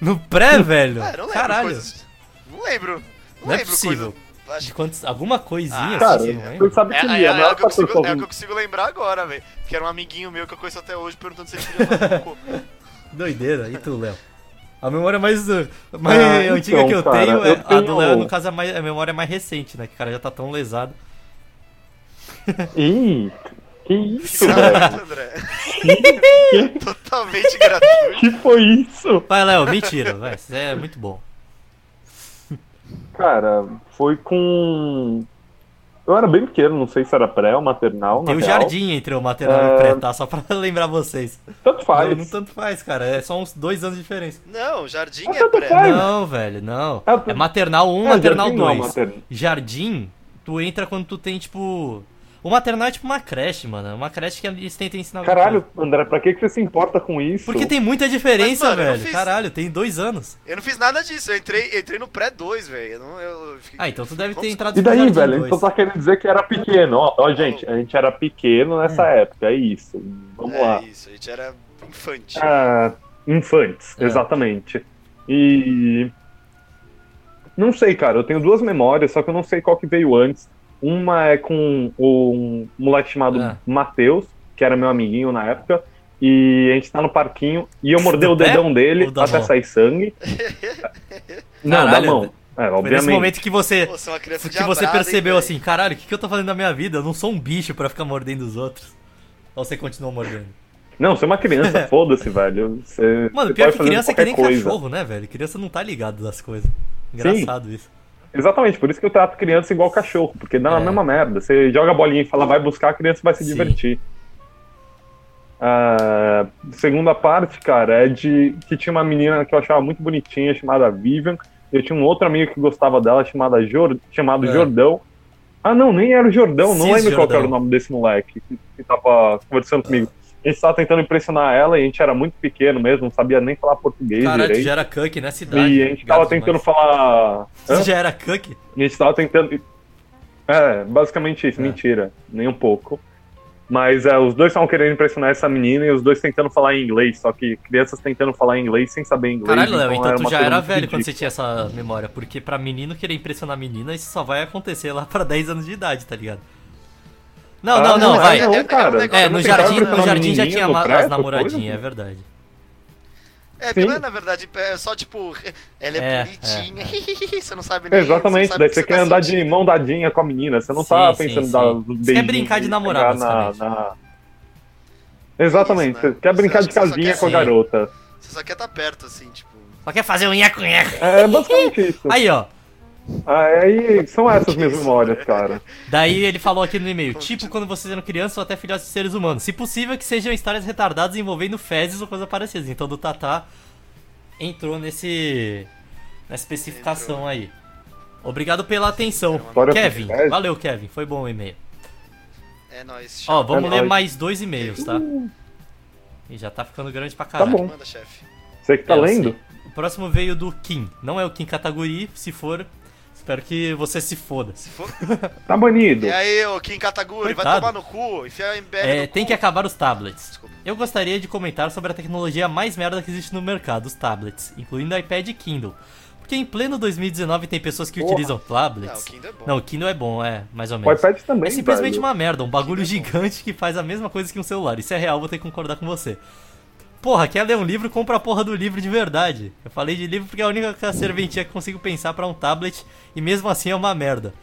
No pré, velho? Ah, eu não lembro Caralho. coisas. Não lembro. Não, Não é lembro possível. coisa- Acho De quantos, alguma coisinha Ah, Cara, assim, não lembro? você sabe É, que é, é, é, é, o que eu consigo, é o que eu consigo lembrar agora, velho. Que era um amiguinho meu que eu conheço até hoje perguntando se ele queria cocô. Doideira. E tu, Léo? A memória mais, mais Ah, antiga então, que eu cara, tenho é eu a do Léo, no caso, é a, mais, a memória mais recente, né? Que o cara já tá tão lesado. Ih, que isso, gratuito, André. Totalmente gratuito. que foi isso? Vai, Léo, mentira, vai. Isso é muito bom. Cara, foi com. Eu era bem pequeno, não sei se era pré ou maternal. Tem real. jardim entre o maternal e É. o pré, tá? Só pra lembrar vocês. Tanto faz. Não, não tanto faz, cara. É só uns dois anos de diferença. Não, jardim Ah, é pré. faz. Não, velho, não. É, É maternal 1, É, maternal jardim não é 2. maternal. Jardim, tu entra quando tu tem, tipo. O maternal é tipo uma creche, mano. Uma creche que eles tentam ensinar Caralho, coisa. André, pra que, que você se importa com isso? Porque tem muita diferença, Mas, mano, velho. fiz- Caralho, tem dois anos. Eu não fiz nada disso, eu entrei, entrei no pré 2, velho. Eu não- eu fiquei- Ah, então tu deve ter entrado E daí, velho? 2. Então tá querendo dizer que era pequeno. Ó, ó, gente, a gente era pequeno nessa Hum. época, é isso. Vamos é lá. isso, a gente era infante. Ah, infantes, É. exatamente. E. Não sei, cara, eu tenho duas memórias, só que eu não sei qual que veio antes. Uma é com um moleque chamado Ah. Matheus, que era meu amiguinho na época, e a gente tá no parquinho e eu mordei o pé dedão dele até mão? sair sangue. não, Caralho, da mão. É, Foi nesse obviamente. momento que você. Pô, é Que você hein, percebeu velho? assim, caralho, o que, que eu tô fazendo na minha vida? Eu não sou um bicho pra ficar mordendo os outros. Ou você continuou mordendo? Não, você é uma criança, foda-se, velho. Você, Mano, você pior que criança é que nem coisa. cachorro, né, velho? Criança não tá ligado das coisas. Engraçado isso. Exatamente, por isso que eu trato criança igual cachorro, porque dá É. na mesma merda. Você joga a bolinha e fala, vai buscar, a criança vai se Sim. divertir. A segunda parte, cara, é de que tinha uma menina que eu achava muito bonitinha, chamada Vivian. Eu tinha um outro amigo que gostava dela, chamada Jor... chamado É. Jordão. Ah, não, nem era o Jordão, não Cis lembro qual que era o Jordão. nome desse moleque que, que tava conversando comigo. A gente tava tentando impressionar ela e a gente era muito pequeno mesmo, não sabia nem falar português Caralho, direito. já era cuck nessa idade. E a gente tava tentando demais. falar. Tu já era cuck? E a gente tava tentando. É, basicamente isso, É. mentira. Nem um pouco. Mas é, os dois estavam querendo impressionar essa menina e os dois tentando falar em inglês, só que crianças tentando falar inglês sem saber inglês. Caralho, Léo, então era tu já era velho quando você tinha essa memória. Porque pra menino querer impressionar menina, isso só vai acontecer lá pra 10 anos de idade, tá ligado? Não, Ah, não, não, não, vai. é- Não, é- cara. é É, no jardim, no jardim já tinha as namoradinhas, é verdade. É, Sim. não é, na verdade, é só tipo, ela é, É, bonitinha, você não sabe nem Exatamente, sabe daí você quer tá andar de sentindo. mão dadinha com a menina, você não Sim, tá sim, pensando sim. em dar os Você quer brincar de namorar, pegar na, na- Exatamente, Isso, né? você quer brincar Você de casinha quer- com a Sim. garota. Você só quer estar perto, assim, tipo. Só quer fazer um nheco-nheco. É basicamente isso. Aí, ó. Aí são essas minhas memórias, cara. Daí ele falou aqui no e-mail, tipo quando vocês eram crianças ou até filhotes de seres humanos. Se possível que sejam histórias retardadas envolvendo fezes ou coisa parecida. Então do Tatá entrou nesse nessa especificação aí. Obrigado pela atenção. História Kevin, valeu Kevin, foi bom o e-mail. É nóis. Ó, Tchau. vamos É ler nóis. mais dois e-mails, tá? E já tá ficando grande pra Tá caralho. bom. Manda, chefe. Você que tá É, lendo? sei. O próximo veio do Kim. Não é o Kim Kataguri, se for, espero que você se foda. Se for... Tá banido. E aí, ô Kim Kataguri, vai tomar no cu, enfia em É, no tem cu. que acabar os tablets. Desculpa. Eu gostaria de comentar sobre a tecnologia mais merda que existe no mercado, os tablets, incluindo iPad e Kindle. Porque em pleno 2019 tem pessoas que Porra. utilizam Não, tablets. o Kindle é bom. Não, o Kindle é bom, é, mais ou O menos. iPad também, É simplesmente velho. uma merda, um bagulho é gigante que faz a mesma coisa que um celular. Isso é real, vou ter que concordar com você. Porra, quer ler um livro, compra a porra do livro de verdade. Eu falei de livro porque é a única serventia que consigo pensar pra um tablet e mesmo assim é uma merda.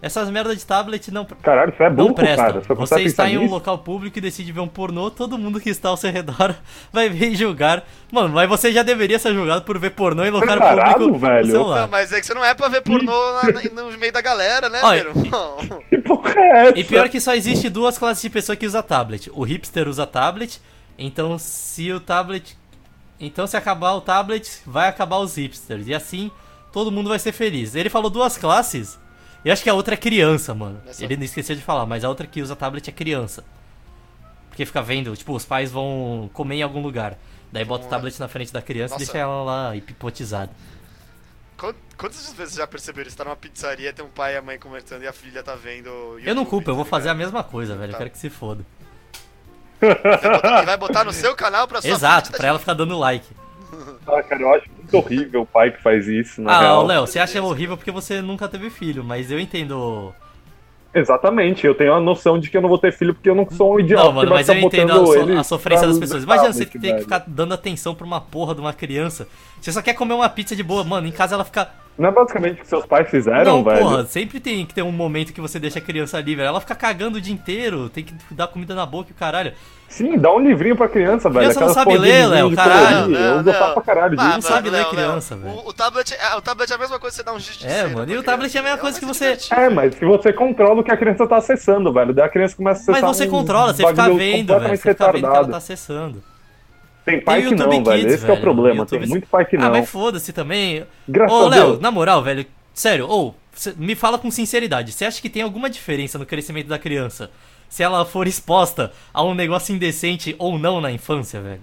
Essas merdas de tablet não, Caralho, você é não burro, prestam. cara. Você, está em um nisso? local público e decide ver um pornô, todo mundo que está ao seu redor vai ver e julgar. Mano, mas você já deveria ser julgado por ver pornô em local Preparado, público velho? Não, mas é que você não é pra ver pornô na- no meio da galera, né, Olha, meu irmão? Que porra é essa? E pior que só existe duas classes de pessoa que usa tablet. O hipster usa tablet, então se o tablet. Então se acabar o tablet, vai acabar os hipsters. E assim todo mundo vai ser feliz. Ele falou duas classes. E acho que a outra é criança, mano. Ele não esqueceu de falar, mas a outra que usa tablet é criança. Porque fica vendo, tipo, os pais vão comer em algum lugar. Daí bota o tablet na frente da criança e Nossa. deixa ela lá hipnotizada. Qu- Quantas vezes já perceberam? Você tá numa pizzaria, tem um pai e a mãe conversando e a filha tá vendo. Eu não YouTube, culpo, eu vou tá fazer a mesma coisa, velho. Eu Tá. quero que se foda. Vai botar- E vai botar no seu canal pra sua Exato, pra ela ficar dando like. Ah, cara, eu acho muito horrível o pai que faz isso, na Ah, real. ô, Léo, você acha horrível porque você nunca teve filho, mas eu entendo. Exatamente, eu tenho a noção de que eu não vou ter filho porque eu não sou um idiota Não, mano, mas eu entendo a, so- a sofrência das pessoas. Imagina você ter que ficar dando atenção pra uma porra de uma criança. Você só quer comer uma pizza de boa, mano. Em casa ela fica. Não é basicamente o que seus pais fizeram, não, velho? porra, sempre tem que ter um momento que você deixa a criança velho. Ela fica cagando o dia inteiro, tem que dar comida na boca e o caralho. Sim, dá um livrinho pra criança, velho. Criança não sabe ler, Léo, caralho. colorir, Eu uso pra caralho Ah, não sabe ler criança, velho. O, o tablet é, o tablet é a mesma coisa que você dá um giz de É, mano, pra e o tablet é a mesma coisa que vai você- É, mas se você controla o que a criança tá acessando, velho, daí a criança começa a Mas acessar você um controla, você fica vendo, velho. completamente Você fica vendo que ela retardado. tá acessando. Tem pai que não, YouTube velho. Kids, Esse que é o velho. problema. YouTube- Tem muito pai que Ah, não. mas foda-se também. Graças Ô, Léo, na moral, velho, sério, ou cê- me fala com sinceridade, você acha que tem alguma diferença no crescimento da criança se ela for exposta a um negócio indecente ou não na infância, velho?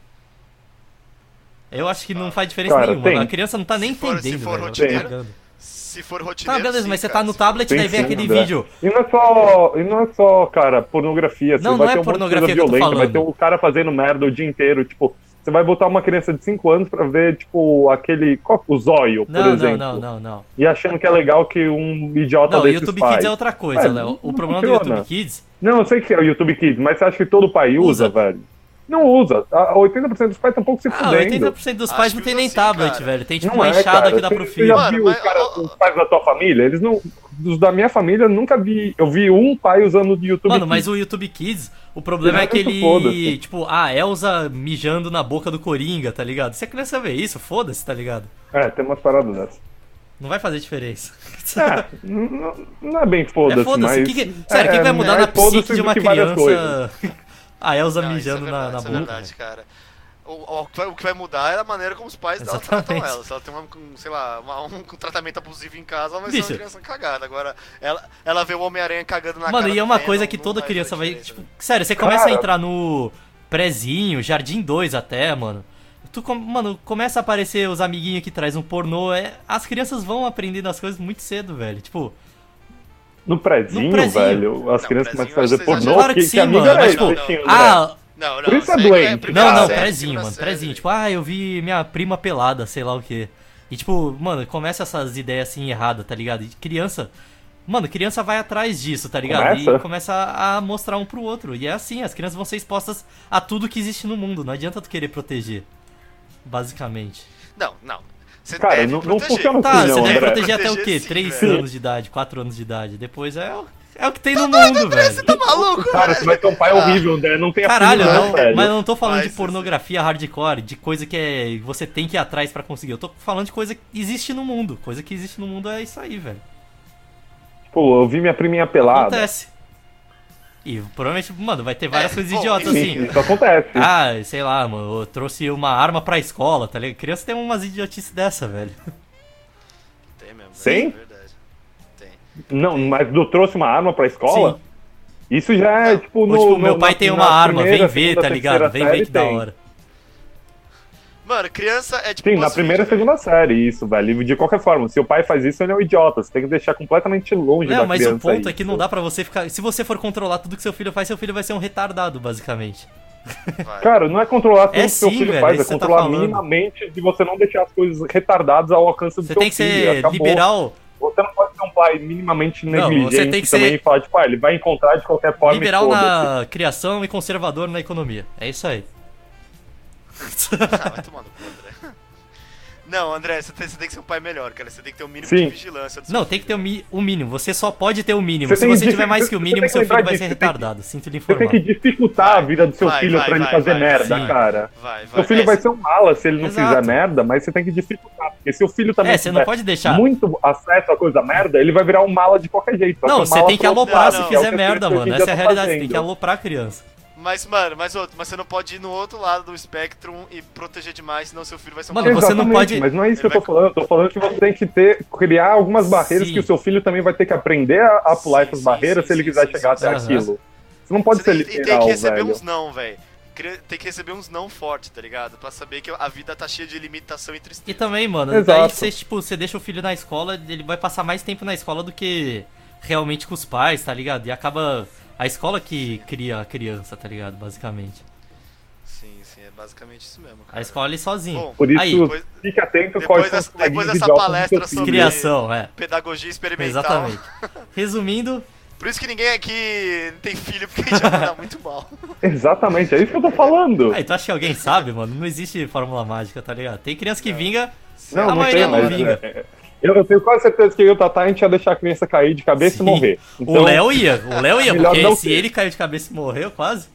Eu acho que não faz diferença Cara, nenhuma. tem. A criança não tá nem Se for- se entendendo, for velho. tá rotineiro. Se for Tá, rotineiro. beleza, sim, mas você tá no se- tablet, Sim, daí vem aquele vídeo. E não é só, e não é só, cara, pornografia. Você Não, vai não é ter um pornografia coisa que eu tô violenta, vai ter um cara fazendo merda o dia inteiro. Tipo, você vai botar uma criança de 5 anos pra ver, tipo, aquele. qual- O zóio, por Não, não, exemplo. não, não, não. E achando que é legal que um idiota Não, o desses YouTube faz. Kids é outra coisa, É, Léo. O não problema do funciona. YouTube Kids Não, eu sei que é o YouTube Kids, mas você acha que todo pai usa, Usa. velho? Não usa. A- 80% dos pais estão um pouco se Ah, fudendo. 80% dos pais Acho não tem nem sim, tablet, cara. velho. Tem tipo Não uma é, enxada que dá pro Você filho. já Mano, viu mas- os, cara- os pais da tua família? Eles não. Dos da minha família, eu nunca vi. Eu vi um pai usando o YouTube Mano, mas Kids. o YouTube Kids, o problema é que Isso, ele. Tipo, a Elsa mijando na boca do Coringa, tá ligado? Se a criança vê isso, foda-se, tá ligado? É, tem umas paradas dessas. Não vai fazer diferença. É, não, não é bem foda-se, é foda-se. mas... Que que- Sério, o que é, vai mudar é na psique de uma que criança? a Elsa Não, é mijando na, verdade, na isso é boca. verdade, cara. O, o- o que vai- o que vai mudar é a maneira como os pais dela tratam ela. Se ela tem uma, um, sei lá, uma- um, tratamento abusivo em casa, ela vai Bicho. ser uma criança cagada. Agora, ela, ela vê o Homem-Aranha cagando na Mano, cara e é uma Venom, coisa que não toda vai criança vai. Tipo, sério, você começa a entrar no prézinho, Jardim 2 até, mano. Tu, mano, começa a aparecer os amiguinhos que traz um pornô. É, as crianças vão aprendendo as coisas muito cedo, velho. Tipo, No prezinho, No prezinho. velho, as Não, crianças começam a fazer pornô, Claro que que, sim, que mano, era mas, tipo, ah, Não, não, Por isso é doente. primeira Não, não, série, prezinho, segunda mano, série. prezinho. Tipo, ah, eu vi minha prima pelada, sei lá o quê. E tipo, mano, começa essas ideias assim erradas, tá ligado? E criança. Mano, criança vai atrás disso, tá ligado? Começa? E começa a mostrar um pro outro. E é assim, as crianças vão ser expostas a tudo que existe no mundo. Não adianta tu querer proteger. Basicamente. Não, não. Você Cara, deve não- não proteger. funciona Tá, assim, você não, deve André. proteger até o quê? Proteger sim, 3 velho. anos de idade, 4 anos de idade. Depois é, é o que tem no mundo, velho. Tá maluco, Cara, velho? você vai ter um pai horrível, André, não tem Caralho, não, velho. mas eu não tô falando Vai, de sim, pornografia hardcore, de coisa que é você tem que ir atrás pra conseguir. Eu tô falando de coisa que existe no mundo. Coisa que existe no mundo é isso aí, velho. Pô, eu vi minha priminha pelada. Acontece. E provavelmente, mano, vai ter várias É, coisas bom, idiotas Sim, assim. isso acontece. Ah, sei lá, mano, eu trouxe uma arma pra escola, tá ligado? Criança tem umas idiotices dessa, velho. Tem mesmo. Tem? É. Não, mas tu trouxe uma arma pra escola? Sim. Isso já é, tipo, Ou, no. tipo, meu no- pai na- tem uma arma, primeira, vem ver, tá ligado? Vem ver que da tem. hora. Mano, criança é tipo. Sim, na primeira e segunda série, isso, velho. De qualquer forma, se o pai faz isso, ele é um idiota. Você tem que deixar completamente longe Não, da mas o criança. ponto é isso. que não dá pra você ficar. Se você for controlar tudo que seu filho faz, seu filho vai ser um retardado, basicamente. Vai. Cara, não é controlar tudo É que seu sim, filho velho, faz, é é você tá controlar falando. minimamente de você não deixar as coisas retardadas ao alcance do Você seu tem que filho. ser Acabou. liberal. Você não pode ser pai minimamente Não, você negligente tem que também ser- e falar, tipo, ah, ele vai encontrar de qualquer forma. Liberal na criação e conservador na economia. É isso aí. Ah, vai André. Não, André, você tem, você tem que ser um pai melhor, cara. Você tem que ter um mínimo Sim. de vigilância. do seu Não, tem que ter o, mi- o mínimo. Você só pode ter o mínimo. Você Se tem você que tiver mais que o mínimo, seu filho vai disso, ser que- retardado. Sinto lhe Você tem informar. que dificultar Vai, a vida do seu vai, filho vai, pra ele vai, fazer vai, merda, sim. cara. Vai, vai. Seu filho É, vai ser um mala se ele não Exato. fizer merda, mas você tem que dificultar. Porque se o filho também É, você não pode deixar. muito acesso a coisa merda, ele vai virar um mala de qualquer jeito. Vai Não, você tem que aloprar se não, é fizer as merda, mano. Essa é a dia realidade. Você tem que aloprar a criança. Mas, mano, mas, outro, mas você não pode ir no outro lado do espectro e proteger demais, senão seu filho vai ser um Mano, você não pode- Mas não é isso que eu Ele tô falando. Eu tô falando que você tem que ter, criar algumas barreiras Sim. que o seu filho também vai ter que aprender a, a pular Sim, essas sim, barreiras sim, se ele quiser sim, chegar sim. até aquilo. Você não pode Você ser tem, e tem literal, que receber velho. uns não, velho. Tem que receber uns não fortes, tá ligado? Pra saber que a vida tá cheia de limitação e tristeza. E também, mano, Exato. daí você, tipo, você deixa o filho na escola, ele vai passar mais tempo na escola do que realmente com os pais, tá ligado? E acaba a escola que cria a criança, tá ligado? Basicamente. Sim, sim, é basicamente isso mesmo. Cara. A escola ele sozinho. Bom, Por isso, Aí, depois- fique atento depois dessa- depois dessa palestra sobre- criação, é. Pedagogia experimental. Exatamente. Resumindo, Por isso que ninguém aqui tem filho, porque a gente vai dar muito mal. Exatamente, é isso que eu tô falando. aí tu acha que alguém sabe, mano? Não existe fórmula mágica, tá ligado? Tem criança que vinga, Não, a não maioria tem, não mas vinga. é, é, eu, eu tenho quase certeza que eu e o Tatá a gente ia deixar a criança cair de cabeça Sim. e morrer. Então, o Léo ia, o Léo ia, porque não se ter. ele caiu de cabeça e morreu quase.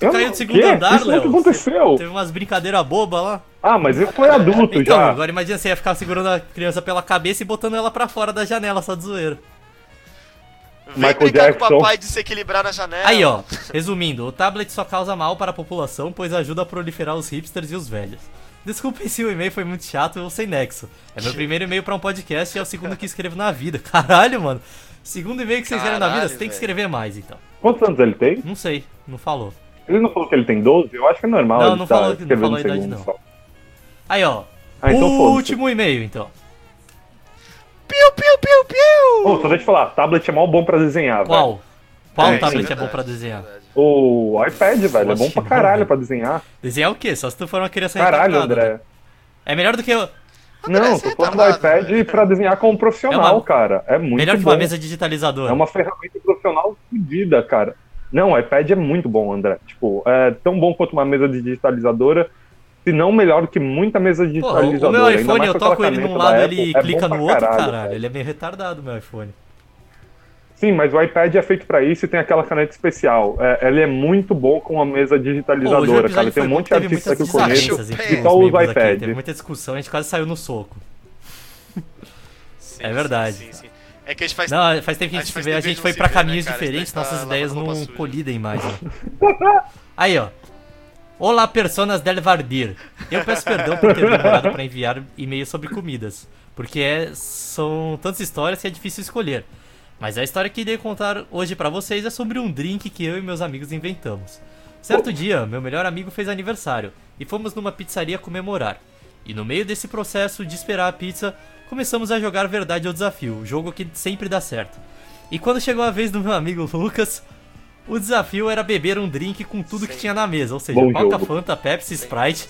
eu caiu do segundo quê? andar, Isso Léo. nunca aconteceu. Teve umas brincadeiras bobas lá. Ah, mas isso foi adulto Então, já. agora imagina você ia ficar segurando a criança pela cabeça e botando ela pra fora da janela, só de zoeira. Vem Michael brincar com o Jackson. papai de se equilibrar na janela. Aí, ó, resumindo, o tablet só causa mal para a população, pois ajuda a proliferar os hipsters e os velhos. Desculpem se o e-mail foi muito chato ou sem nexo. É meu primeiro e-mail pra um podcast e é o segundo que escrevo na vida. Caralho, mano. Segundo e-mail que você escreve na vida, você tem que escrever mais, então. Quantos anos ele tem? Não sei, não falou. Ele não falou que ele tem 12? Eu acho que é normal Não, ele não tá falou- não falou a idade, não. só. Aí, ó. Ah, então último e-mail, então. Piu, piu, piu, piu! Ô, só deixa eu falar, tablet é mal bom pra desenhar, velho. Qual? Qual É, tablet isso é bom pra é desenhar? verdade. O iPad, velho, é bom pra caralho pra desenhar. Desenhar o quê? Só se tu for uma criança Caralho, retardada, André. né? É melhor do que. eu- Não, tô falando do iPad velho. pra desenhar como profissional, É uma- cara. É muito melhor que bom. uma mesa digitalizadora. É uma ferramenta profissional fodida, cara. Não, o iPad é muito bom, André. Tipo, é tão bom quanto uma mesa digitalizadora, se não melhor do que muita mesa Pô, digitalizadora. o meu iPhone eu toco ele num lado, ele Apple, é clica no outro, caralho, caralho. Ele é meio retardado, meu iPhone. Sim, mas o iPad é feito pra isso e tem aquela caneta especial. É, ele é muito bom com a mesa Pô, digitalizadora, episódio cara. Tem um monte de artista que eu conheço que só usa membros aqui. iPad. Teve muita discussão, a gente quase saiu no soco. Sim, É verdade. Sim, sim. É que a gente faz. Não, faz tempo que a a gente gente vê, a tempo que gente foi né, caminhos? A gente diferentes, tá nossas ideias não colidem mais. né? Aí, ó. Olá, personas del Vardir. Eu peço perdão por ter demorado pra enviar e-mail sobre comidas, porque é- são tantas histórias que é difícil escolher. Mas a história que irei contar hoje pra vocês é sobre um drink que eu e meus amigos inventamos. Certo dia, meu melhor amigo fez aniversário e fomos numa pizzaria comemorar. E no meio desse processo de esperar a pizza, começamos a jogar Verdade ou Desafio, jogo que sempre dá certo. E quando chegou a vez do meu amigo Lucas, o desafio era beber um drink com tudo que tinha na mesa, ou seja, Bom Coca, jogo. Fanta, Pepsi, Sprite,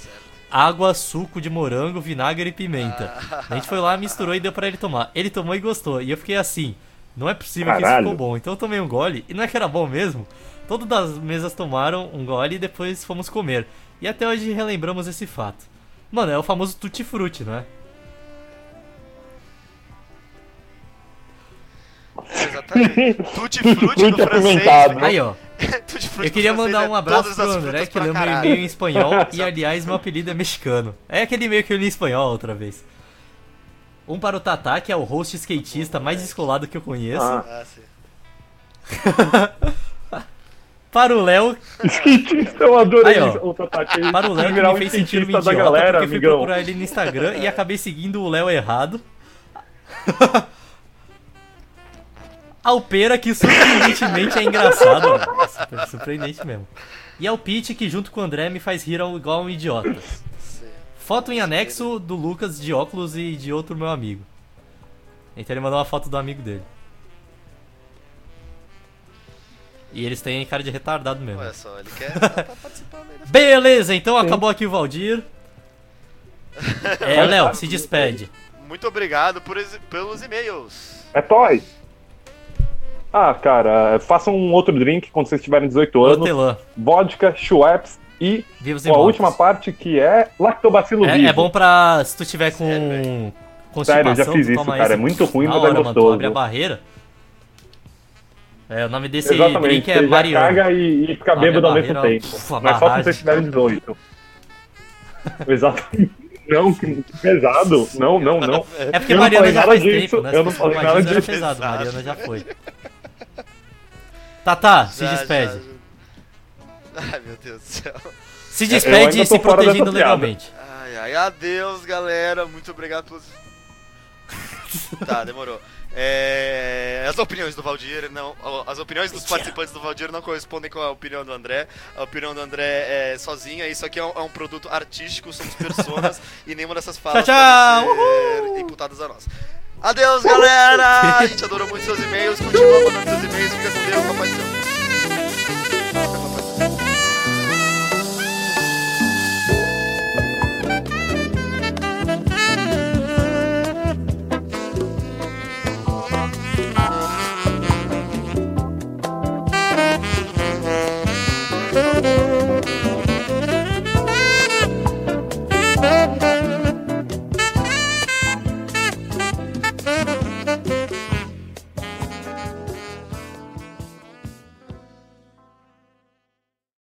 água, suco de morango, vinagre e pimenta. A gente foi lá, misturou e deu pra ele tomar. Ele tomou e gostou. E eu fiquei assim, não é possível que isso Caralho. ficou bom. Então eu tomei um gole, e não é que era bom mesmo. Todas as mesas tomaram um gole e depois fomos comer. E até hoje relembramos esse fato. Mano, é o famoso tutti frutti, não é? Exatamente. Tutti frutti no Frutti francês. apimentado. velho. Aí, ó. Eu queria mandar é um abraço todas pro André, que leu meu e-mail em espanhol. e aliás, meu apelido é mexicano. É aquele e-mail que eu li em espanhol outra vez. Um para o Tatá, que é o host skatista mais descolado que eu conheço. Ah. Ah, sim. Para o Léo, Cientista, eu adorei Aí, ó. o para o Léo que me fez sentir um idiota da galera, porque fui amigão. procurar ele no Instagram e acabei seguindo o Léo errado. Alpera que surpreendentemente é engraçado, mano. Surpreendente mesmo. E ao Pete que junto com o André me faz rir ao- igual um idiota. Sim. Foto em anexo do Lucas de óculos e de outro meu amigo. Então ele mandou uma foto do amigo dele. E eles têm cara de retardado mesmo. Olha só, ele quer tá, tá participando aí da Beleza, então acabou aqui o Valdir. É, Léo, se despede. Muito obrigado por pelos e-mails. É toy. Ah, cara, façam um outro drink quando vocês tiverem 18 anos. Hortelã. Vodka, Schweppes e Vivos a mortos. última parte que é lactobacilo É, vivo. é bom pra. Se tu tiver com. Sério, constipação, Sério, eu já fiz isso, cara, esse. é muito ruim, mas é hora, mano, tu gostoso. abre a barreira. É, o nome desse Exatamente, drink é Mariano. caga e, e fica bêbado ao mesmo tempo. puf, a Mas só quando barragem. vocês tiverem 18. Exatamente. Não, que pesado. Não, não, não. É porque Eu Mariana já faz disso, tempo, né? eu não Se falei nada disso. pesado, Exato. Mariana já foi. Tatá, se Já, despede. já, já. Ai, meu Deus do céu. Se Eu despede tô se protegendo legalmente. Ai, ai, adeus, galera. Muito obrigado pelos. tá, demorou. É, As opiniões do Valdir não. As opiniões dos participantes do Valdir não correspondem com a opinião do André. A opinião do André é sozinha. Isso aqui é um, é um produto artístico, somos personas e nenhuma dessas falas Tchau, tchau. podem ser imputadas a nós. Adeus, galera! A gente adorou muito seus e-mails. Continua mandando seus e-mails. Fica com Deus, papai do céu.